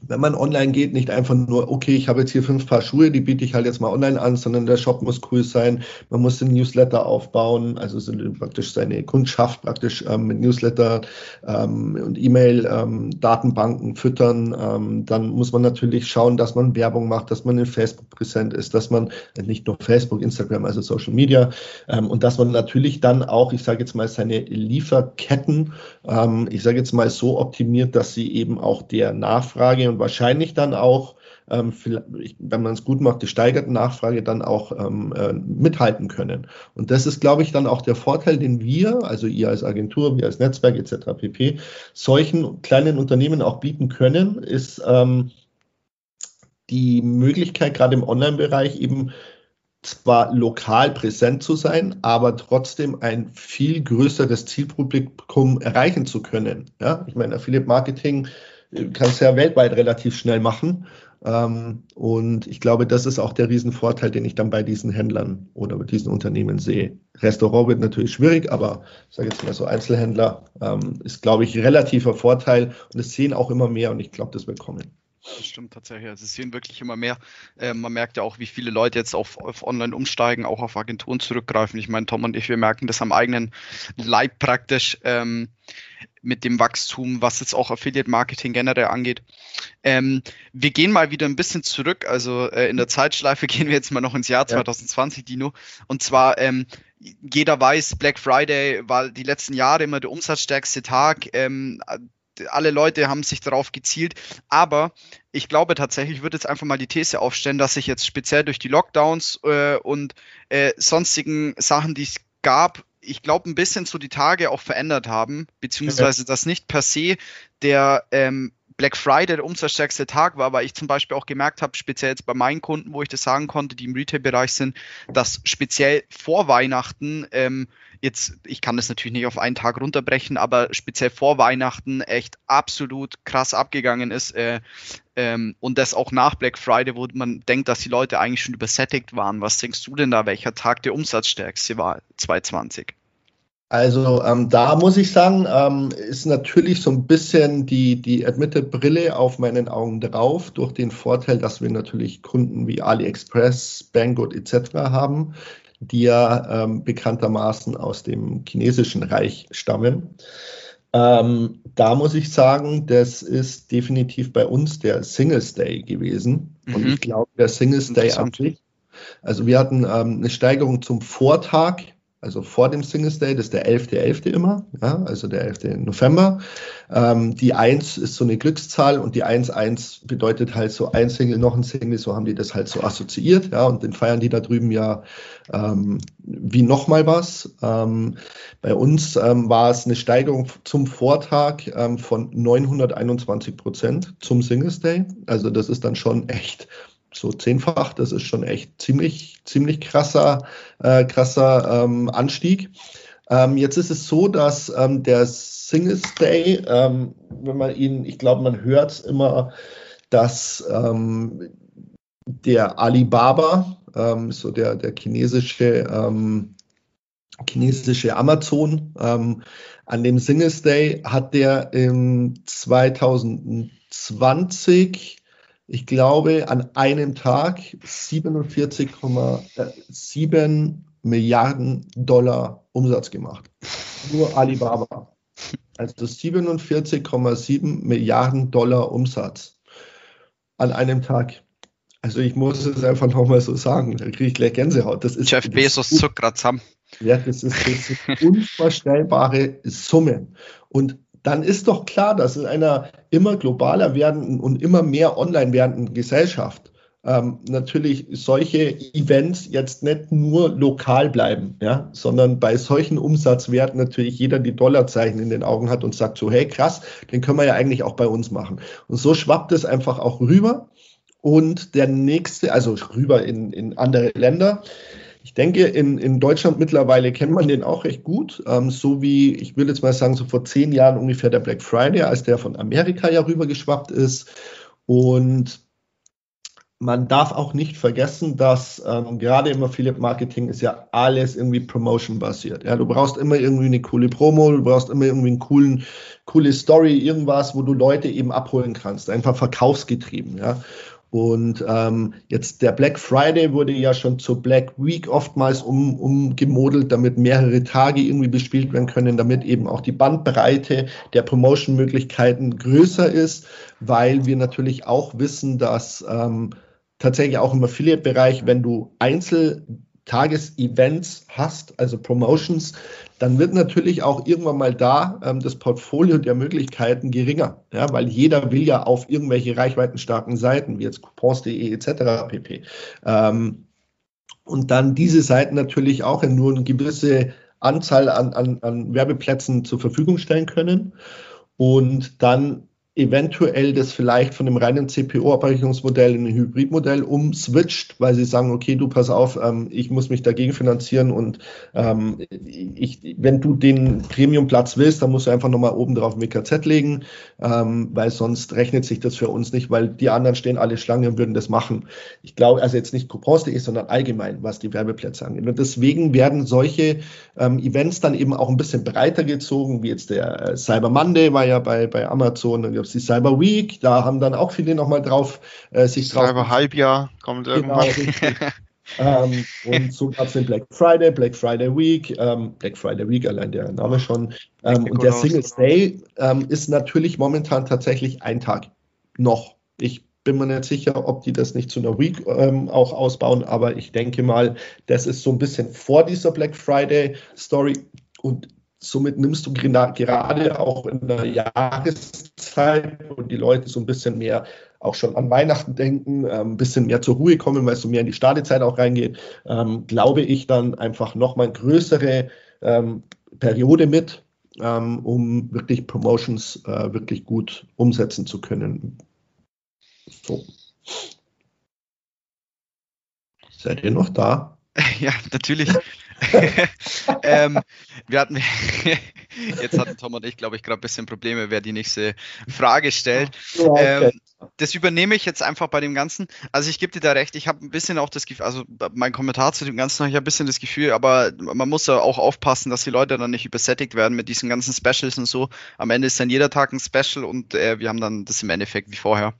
wenn man online geht, nicht einfach nur, okay, ich habe jetzt hier fünf Paar Schuhe, die biete ich halt jetzt mal online an, sondern der Shop muss cool sein. Man muss den Newsletter aufbauen, also so praktisch seine Kundschaft praktisch ähm, mit Newsletter ähm, und E-Mail-Datenbanken ähm, füttern. Ähm, dann muss man natürlich schauen, dass man Werbung macht, dass man in Facebook präsent ist, dass man äh, nicht nur Facebook, Instagram, also Social Media ähm, und dass man natürlich dann auch, ich sage jetzt mal, seine Lieferketten, ähm, ich sage jetzt mal so optimiert, dass sie eben auch der Nachfrage und wahrscheinlich dann auch, ähm, wenn man es gut macht, die steigerte Nachfrage dann auch ähm, äh, mithalten können. Und das ist, glaube ich, dann auch der Vorteil, den wir, also ihr als Agentur, wir als Netzwerk etc. pp, solchen kleinen Unternehmen auch bieten können, ist ähm, die Möglichkeit, gerade im Online-Bereich eben zwar lokal präsent zu sein, aber trotzdem ein viel größeres Zielpublikum erreichen zu können. Ja, ich meine, Affiliate Marketing kannst ja weltweit relativ schnell machen. Ähm, und ich glaube, das ist auch der Riesenvorteil, den ich dann bei diesen Händlern oder bei diesen Unternehmen sehe. Restaurant wird natürlich schwierig, aber ich sage jetzt mal so Einzelhändler ähm, ist, glaube ich, relativer Vorteil und es sehen auch immer mehr und ich glaube, das wird kommen. Das stimmt tatsächlich. Also es sehen wirklich immer mehr. Äh, man merkt ja auch, wie viele Leute jetzt auf, auf Online umsteigen, auch auf Agenturen zurückgreifen. Ich meine, Tom und ich, wir merken das am eigenen Leib praktisch. Ähm, mit dem Wachstum, was jetzt auch Affiliate Marketing generell angeht. Ähm, wir gehen mal wieder ein bisschen zurück, also äh, in der Zeitschleife *laughs* gehen wir jetzt mal noch ins Jahr 2020, Dino. Und zwar, ähm, jeder weiß, Black Friday war die letzten Jahre immer der umsatzstärkste Tag. Ähm, alle Leute haben sich darauf gezielt, aber ich glaube tatsächlich, ich würde jetzt einfach mal die These aufstellen, dass sich jetzt speziell durch die Lockdowns äh, und äh, sonstigen Sachen, die es gab, ich glaube, ein bisschen so die Tage auch verändert haben, beziehungsweise dass nicht per se der ähm, Black Friday der umsatzstärkste Tag war, weil ich zum Beispiel auch gemerkt habe, speziell jetzt bei meinen Kunden, wo ich das sagen konnte, die im Retail-Bereich sind, dass speziell vor Weihnachten ähm, jetzt, ich kann das natürlich nicht auf einen Tag runterbrechen, aber speziell vor Weihnachten echt absolut krass abgegangen ist. Äh, ähm, und das auch nach Black Friday, wo man denkt, dass die Leute eigentlich schon übersättigt waren. Was denkst du denn da, welcher Tag der umsatzstärkste war 2020? Also ähm, da muss ich sagen, ähm, ist natürlich so ein bisschen die, die Admitted Brille auf meinen Augen drauf, durch den Vorteil, dass wir natürlich Kunden wie AliExpress, Banggood etc. haben, die ja ähm, bekanntermaßen aus dem chinesischen Reich stammen. Ähm, da muss ich sagen, das ist definitiv bei uns der Singles Day gewesen. Mhm. Und ich glaube, der Singles Day an sich, also wir hatten ähm, eine Steigerung zum Vortag also vor dem Singles Day, das ist der 11.11. .11. immer, ja, also der 11. November. Ähm, die 1 ist so eine Glückszahl und die 1.1 bedeutet halt so ein Single, noch ein Single, so haben die das halt so assoziiert, ja, und den feiern die da drüben ja ähm, wie nochmal was. Ähm, bei uns ähm, war es eine Steigerung zum Vortag ähm, von 921 Prozent zum Singles Day. Also das ist dann schon echt so zehnfach. Das ist schon echt ziemlich, ziemlich krasser, äh, krasser ähm, Anstieg. Ähm, jetzt ist es so, dass ähm, der Singles Day, ähm, wenn man ihn, ich glaube, man hört immer, dass ähm, der Alibaba, ähm, so der, der chinesische, ähm, chinesische Amazon, ähm, an dem Singles Day hat der im 2020 ich glaube, an einem Tag 47,7 Milliarden Dollar Umsatz gemacht. Nur Alibaba. Also 47,7 Milliarden Dollar Umsatz an einem Tag. Also ich muss es einfach nochmal so sagen, da kriege ich gleich Gänsehaut. Das ist, Jeff Bezos zuckt gerade zusammen. Ja, das ist, das ist unvorstellbare Summen. Und dann ist doch klar, dass in einer immer globaler werdenden und immer mehr online werdenden Gesellschaft ähm, natürlich solche Events jetzt nicht nur lokal bleiben, ja, sondern bei solchen Umsatzwerten natürlich jeder die Dollarzeichen in den Augen hat und sagt so, hey krass, den können wir ja eigentlich auch bei uns machen. Und so schwappt es einfach auch rüber. Und der nächste, also rüber in, in andere Länder. Ich denke, in, in Deutschland mittlerweile kennt man den auch recht gut. Ähm, so wie, ich will jetzt mal sagen, so vor zehn Jahren ungefähr der Black Friday, als der von Amerika ja rübergeschwappt ist. Und man darf auch nicht vergessen, dass ähm, gerade im Affiliate Marketing ist ja alles irgendwie Promotion basiert. Ja, du brauchst immer irgendwie eine coole Promo, du brauchst immer irgendwie einen coolen, coole Story, irgendwas, wo du Leute eben abholen kannst, einfach verkaufsgetrieben. Ja, und ähm, jetzt der Black Friday wurde ja schon zur Black Week oftmals um, umgemodelt, damit mehrere Tage irgendwie bespielt werden können, damit eben auch die Bandbreite der Promotion-Möglichkeiten größer ist, weil wir natürlich auch wissen, dass ähm, tatsächlich auch im Affiliate-Bereich, wenn du Einzeltages-Events hast, also Promotions, dann wird natürlich auch irgendwann mal da ähm, das Portfolio der Möglichkeiten geringer, ja, weil jeder will ja auf irgendwelche reichweitenstarken Seiten, wie jetzt coupons.de etc. pp. Ähm, und dann diese Seiten natürlich auch in nur eine gewisse Anzahl an, an, an Werbeplätzen zur Verfügung stellen können. Und dann eventuell das vielleicht von dem reinen CPO-Abrechnungsmodell in ein Hybridmodell umswitcht, weil sie sagen, okay, du pass auf, ähm, ich muss mich dagegen finanzieren und ähm, ich, wenn du den Premium-Platz willst, dann musst du einfach nochmal oben drauf WKZ legen, ähm, weil sonst rechnet sich das für uns nicht, weil die anderen stehen alle Schlange und würden das machen. Ich glaube, also jetzt nicht coupons.de, sondern allgemein, was die Werbeplätze angeht. Und deswegen werden solche ähm, Events dann eben auch ein bisschen breiter gezogen, wie jetzt der äh, Cyber Monday war ja bei, bei Amazon, gab es die Cyber Week, da haben dann auch viele nochmal drauf äh, sich drauf. Cyber Halbjahr kommt genau, irgendwann. *laughs* ähm, und so gab es den Black Friday, Black Friday Week, ähm, Black Friday Week, allein der Name schon. Ähm, und der Singles Day ähm, ist natürlich momentan tatsächlich ein Tag noch. Ich bin mir nicht sicher, ob die das nicht zu einer Week ähm, auch ausbauen, aber ich denke mal, das ist so ein bisschen vor dieser Black Friday Story und somit nimmst du gerade auch in der Jahreszeit, wo die Leute so ein bisschen mehr auch schon an Weihnachten denken, ähm, ein bisschen mehr zur Ruhe kommen, weil es so mehr in die Startezeit auch reingeht, ähm, glaube ich dann einfach nochmal eine größere ähm, Periode mit, ähm, um wirklich Promotions äh, wirklich gut umsetzen zu können. So. Seid ihr noch da? *laughs* Ja, natürlich. *laughs* ähm, wir hatten, *laughs* jetzt hatten Tom und ich, glaube ich, gerade ein bisschen Probleme, wer die nächste Frage stellt. okay. ähm, das übernehme ich jetzt einfach bei dem Ganzen. Also ich gebe dir da recht, ich habe ein bisschen auch das Gefühl, also mein Kommentar zu dem Ganzen, ich habe ein bisschen das Gefühl, aber man muss ja auch aufpassen, dass die Leute dann nicht übersättigt werden mit diesen ganzen Specials und so. Am Ende ist dann jeder Tag ein Special und äh, wir haben dann das im Endeffekt wie vorher.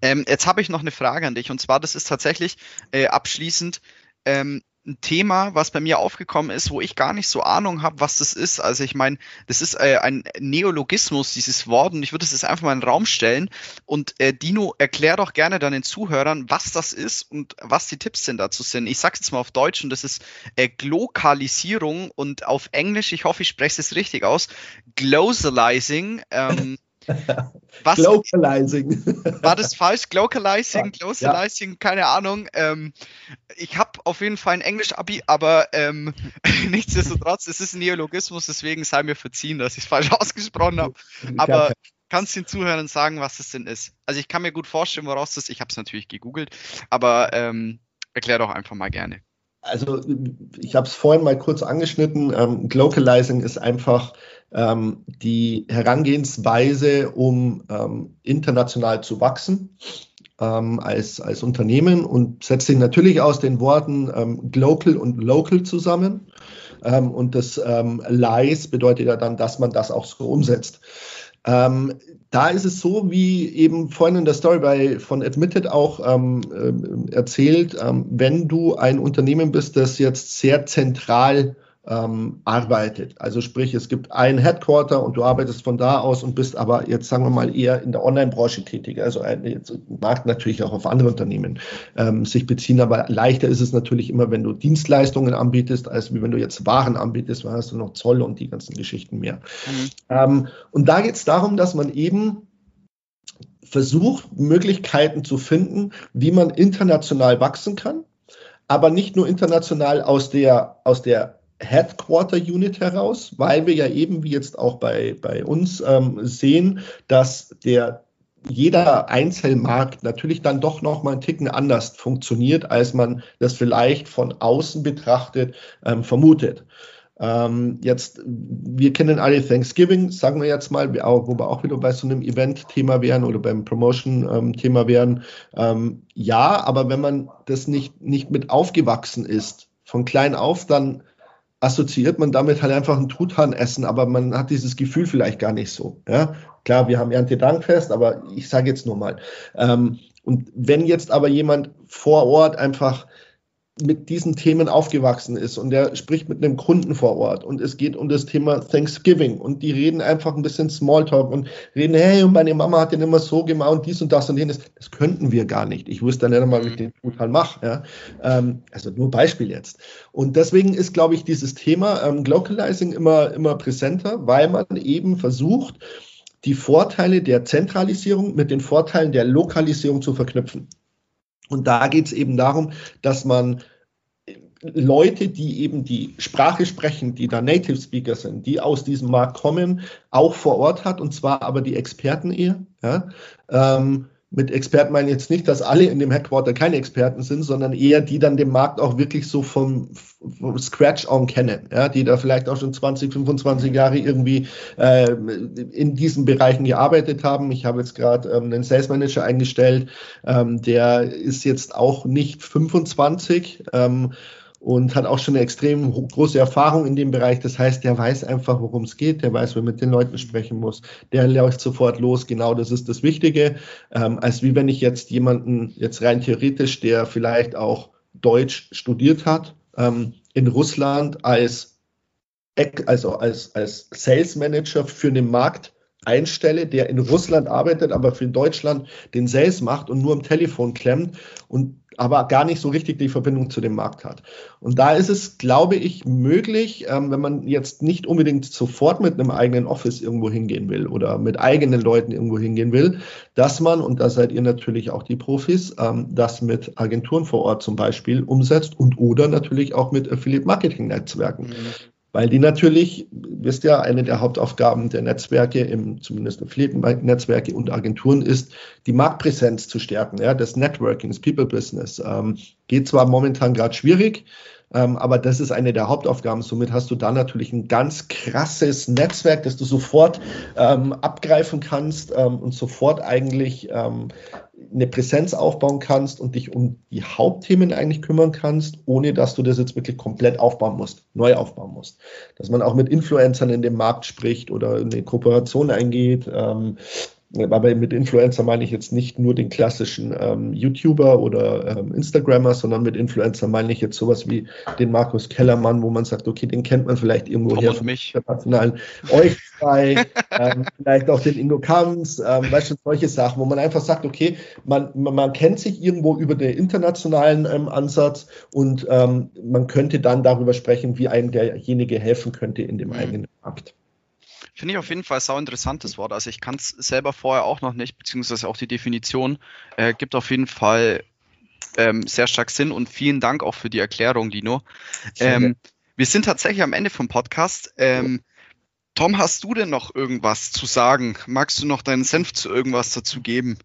Ähm, jetzt habe ich noch eine Frage an dich und zwar, das ist tatsächlich äh, abschließend, ähm, ein Thema, was bei mir aufgekommen ist, wo ich gar nicht so Ahnung habe, was das ist. Also ich meine, das ist äh, ein Neologismus, dieses Wort, und ich würde es jetzt einfach mal in den Raum stellen. Und äh, Dino, erklär doch gerne dann den Zuhörern, was das ist und was die Tipps denn dazu sind. Ich sage jetzt mal auf Deutsch und das ist äh, Glokalisierung und auf Englisch, ich hoffe, ich spreche es richtig aus, Glosalizing. Ähm, *laughs* *laughs* Was, Glocalizing. *laughs* War das falsch? Glocalizing, Glocalizing, ja. keine Ahnung. Ähm, ich habe auf jeden Fall ein Englisch-Abi, aber ähm, *laughs* nichtsdestotrotz, es ist ein Neologismus, deswegen sei mir verziehen, dass ich es falsch ausgesprochen habe. Aber kannst den Zuhörern sagen, was es denn ist? Also ich kann mir gut vorstellen, woraus das ist. Ich habe es natürlich gegoogelt, aber ähm, erklär doch einfach mal gerne. Also ich habe es vorhin mal kurz angeschnitten. Ähm, Glocalizing ist einfach ähm, die Herangehensweise, um ähm, international zu wachsen ähm, als, als Unternehmen und setzt sich natürlich aus den Worten ähm, global und local zusammen. Ähm, und das ähm, LICE bedeutet ja dann, dass man das auch so umsetzt. Ähm, da ist es so, wie eben vorhin in der Story bei, von Admitted auch ähm, äh, erzählt, ähm, wenn du ein Unternehmen bist, das jetzt sehr zentral ähm, arbeitet. Also sprich, es gibt ein Headquarter und du arbeitest von da aus und bist aber jetzt sagen wir mal eher in der Online-Branche tätig. Also ein, jetzt mag natürlich auch auf andere Unternehmen ähm, sich beziehen, aber leichter ist es natürlich immer, wenn du Dienstleistungen anbietest, als wie wenn du jetzt Waren anbietest, weil hast du noch Zoll und die ganzen Geschichten mehr. Mhm. Ähm, und da geht es darum, dass man eben versucht, Möglichkeiten zu finden, wie man international wachsen kann, aber nicht nur international aus der, aus der Headquarter Unit heraus, weil wir ja eben, wie jetzt auch bei, bei uns ähm, sehen, dass der jeder Einzelmarkt natürlich dann doch noch mal einen Ticken anders funktioniert, als man das vielleicht von außen betrachtet ähm, vermutet. Ähm, jetzt, wir kennen alle Thanksgiving, sagen wir jetzt mal, wo wir auch wieder bei so einem Event-Thema wären oder beim Promotion-Thema ähm, wären. Ähm, ja, aber wenn man das nicht, nicht mit aufgewachsen ist, von klein auf, dann assoziiert man damit halt einfach ein Truthahn-Essen, aber man hat dieses Gefühl vielleicht gar nicht so. Ja? Klar, wir haben Erntedankfest, aber ich sage jetzt nur mal. Ähm, und wenn jetzt aber jemand vor Ort einfach mit diesen Themen aufgewachsen ist und der spricht mit einem Kunden vor Ort und es geht um das Thema Thanksgiving und die reden einfach ein bisschen Smalltalk und reden, hey, und meine Mama hat den immer so gemacht und dies und das und jenes. Das könnten wir gar nicht. Ich wusste dann nicht mal, wie ich den Total mache. Ja? Ähm, also nur Beispiel jetzt. Und deswegen ist, glaube ich, dieses Thema ähm, Localizing immer, immer präsenter, weil man eben versucht, die Vorteile der Zentralisierung mit den Vorteilen der Lokalisierung zu verknüpfen. Und da geht es eben darum, dass man Leute, die eben die Sprache sprechen, die da Native Speaker sind, die aus diesem Markt kommen, auch vor Ort hat, und zwar aber die Experten eher. Ja? Ähm, mit Experten meine ich jetzt nicht, dass alle in dem Headquarter keine Experten sind, sondern eher die dann den Markt auch wirklich so vom, vom Scratch on kennen, ja, die da vielleicht auch schon 20, 25 Jahre irgendwie äh, in diesen Bereichen gearbeitet haben. Ich habe jetzt gerade ähm, einen Sales Manager eingestellt, ähm, der ist jetzt auch nicht 25. Ähm, und hat auch schon eine extrem große Erfahrung in dem Bereich. Das heißt, der weiß einfach, worum es geht, der weiß, wer mit den Leuten sprechen muss, der läuft sofort los. Genau das ist das Wichtige. Ähm, als wie wenn ich jetzt jemanden, jetzt rein theoretisch, der vielleicht auch Deutsch studiert hat, ähm, in Russland als, also als, als Sales Manager für einen Markt einstelle, der in Russland arbeitet, aber für Deutschland den Sales macht und nur am Telefon klemmt und aber gar nicht so richtig die Verbindung zu dem Markt hat. Und da ist es, glaube ich, möglich, ähm, wenn man jetzt nicht unbedingt sofort mit einem eigenen Office irgendwo hingehen will oder mit eigenen Leuten irgendwo hingehen will, dass man, und da seid ihr natürlich auch die Profis, ähm, das mit Agenturen vor Ort zum Beispiel umsetzt und oder natürlich auch mit Affiliate Marketing Netzwerken. Mhm weil die natürlich, wisst ja, eine der Hauptaufgaben der Netzwerke, im, zumindest Affiliate-Netzwerke und Agenturen ist, die Marktpräsenz zu stärken, ja, das Networking, das People-Business. Ähm, geht zwar momentan gerade schwierig, ähm, aber das ist eine der Hauptaufgaben. Somit hast du da natürlich ein ganz krasses Netzwerk, das du sofort ähm, abgreifen kannst ähm, und sofort eigentlich ähm, eine Präsenz aufbauen kannst und dich um die Hauptthemen eigentlich kümmern kannst, ohne dass du das jetzt wirklich komplett aufbauen musst, neu aufbauen musst. Dass man auch mit Influencern in dem Markt spricht oder eine Kooperation eingeht. Ähm, aber mit Influencer meine ich jetzt nicht nur den klassischen ähm, YouTuber oder ähm, Instagrammer, sondern mit Influencer meine ich jetzt sowas wie den Markus Kellermann, wo man sagt, okay, den kennt man vielleicht irgendwo her von mich. internationalen euch zwei, *laughs* ähm, vielleicht auch den Ingo Kams, ähm, weißt du, solche Sachen, wo man einfach sagt, okay, man, man, man kennt sich irgendwo über den internationalen ähm, Ansatz und ähm, man könnte dann darüber sprechen, wie einem derjenige helfen könnte in dem mhm. eigenen Markt. Finde ich auf jeden Fall sau interessantes Wort. Also ich kann es selber vorher auch noch nicht, beziehungsweise auch die Definition äh, gibt auf jeden Fall ähm, sehr stark Sinn und vielen Dank auch für die Erklärung, Dino. Ähm, wir sind tatsächlich am Ende vom Podcast. Ähm, Tom, hast du denn noch irgendwas zu sagen? Magst du noch deinen Senf zu irgendwas dazu geben?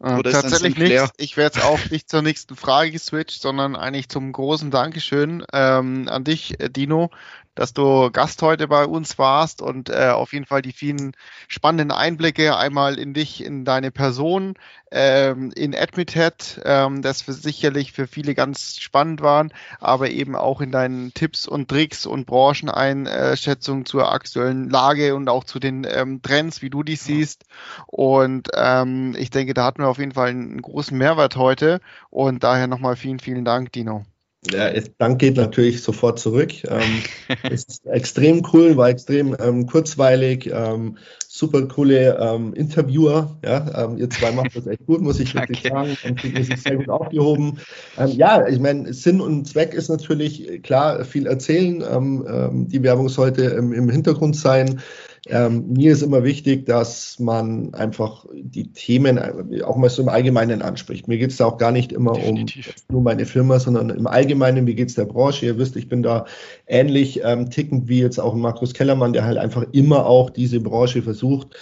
Äh, tatsächlich nicht. Ich werde jetzt auch nicht zur nächsten Frage geswitcht, sondern eigentlich zum großen Dankeschön ähm, an dich, äh, Dino, dass du Gast heute bei uns warst und äh, auf jeden Fall die vielen spannenden Einblicke einmal in dich, in deine Person, ähm, in Admithead, ähm, das für sicherlich für viele ganz spannend waren, aber eben auch in deinen Tipps und Tricks und Brancheneinschätzungen zur aktuellen Lage und auch zu den ähm, Trends, wie du die siehst. Und ähm, ich denke, da hatten wir auf jeden Fall einen großen Mehrwert heute und daher nochmal vielen, vielen Dank, Dino. Ja, Dank geht natürlich sofort zurück. Ähm, *laughs* es ist extrem cool, war extrem ähm, kurzweilig, ähm, super coole ähm, Interviewer. Ja, ähm, ihr zwei macht das echt gut, muss ich *laughs* wirklich sagen. Und ihr sich sehr gut aufgehoben. Ähm, ja, ich meine, Sinn und Zweck ist natürlich klar, viel erzählen. die Werbung sollte im Hintergrund sein. Ähm, mir ist immer wichtig, dass man einfach die Themen auch mal so im Allgemeinen anspricht. Mir geht es da auch gar nicht immer Definitiv. um nur meine Firma, sondern im Allgemeinen, wie geht es der Branche? Ihr wisst, ich bin da ähnlich ähm, tickend wie jetzt auch Markus Kellermann, der halt einfach immer auch diese Branche versucht,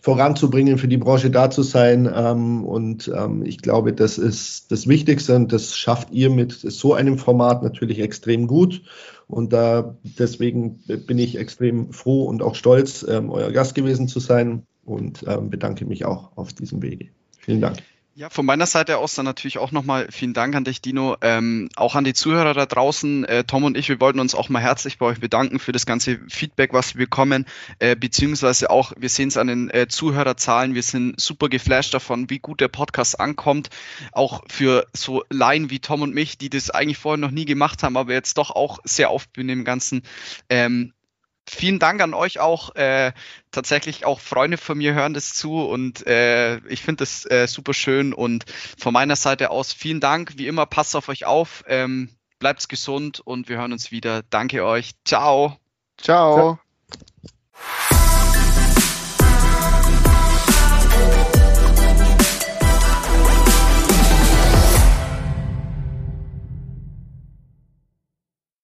voranzubringen, für die Branche da zu sein. Ähm, und ähm, ich glaube, das ist das Wichtigste und das schafft ihr mit so einem Format natürlich extrem gut. Und da deswegen bin ich extrem froh und auch stolz, ähm, euer Gast gewesen zu sein und ähm, bedanke mich auch auf diesem Wege. Vielen Dank. Ja, von meiner Seite aus dann natürlich auch nochmal vielen Dank an dich, Dino. Ähm, auch an die Zuhörer da draußen. Äh, Tom und ich, wir wollten uns auch mal herzlich bei euch bedanken für das ganze Feedback, was wir bekommen. Äh, beziehungsweise auch, wir sehen es an den äh, Zuhörerzahlen. Wir sind super geflasht davon, wie gut der Podcast ankommt. Auch für so Laien wie Tom und mich, die das eigentlich vorher noch nie gemacht haben, aber jetzt doch auch sehr oft in dem Ganzen. Ähm, vielen Dank an euch auch. Äh, tatsächlich auch Freunde von mir hören das zu und äh, ich finde das äh, super schön. Und von meiner Seite aus vielen Dank. Wie immer, passt auf euch auf, ähm, bleibt gesund und wir hören uns wieder. Danke euch. Ciao. Ciao. Ciao.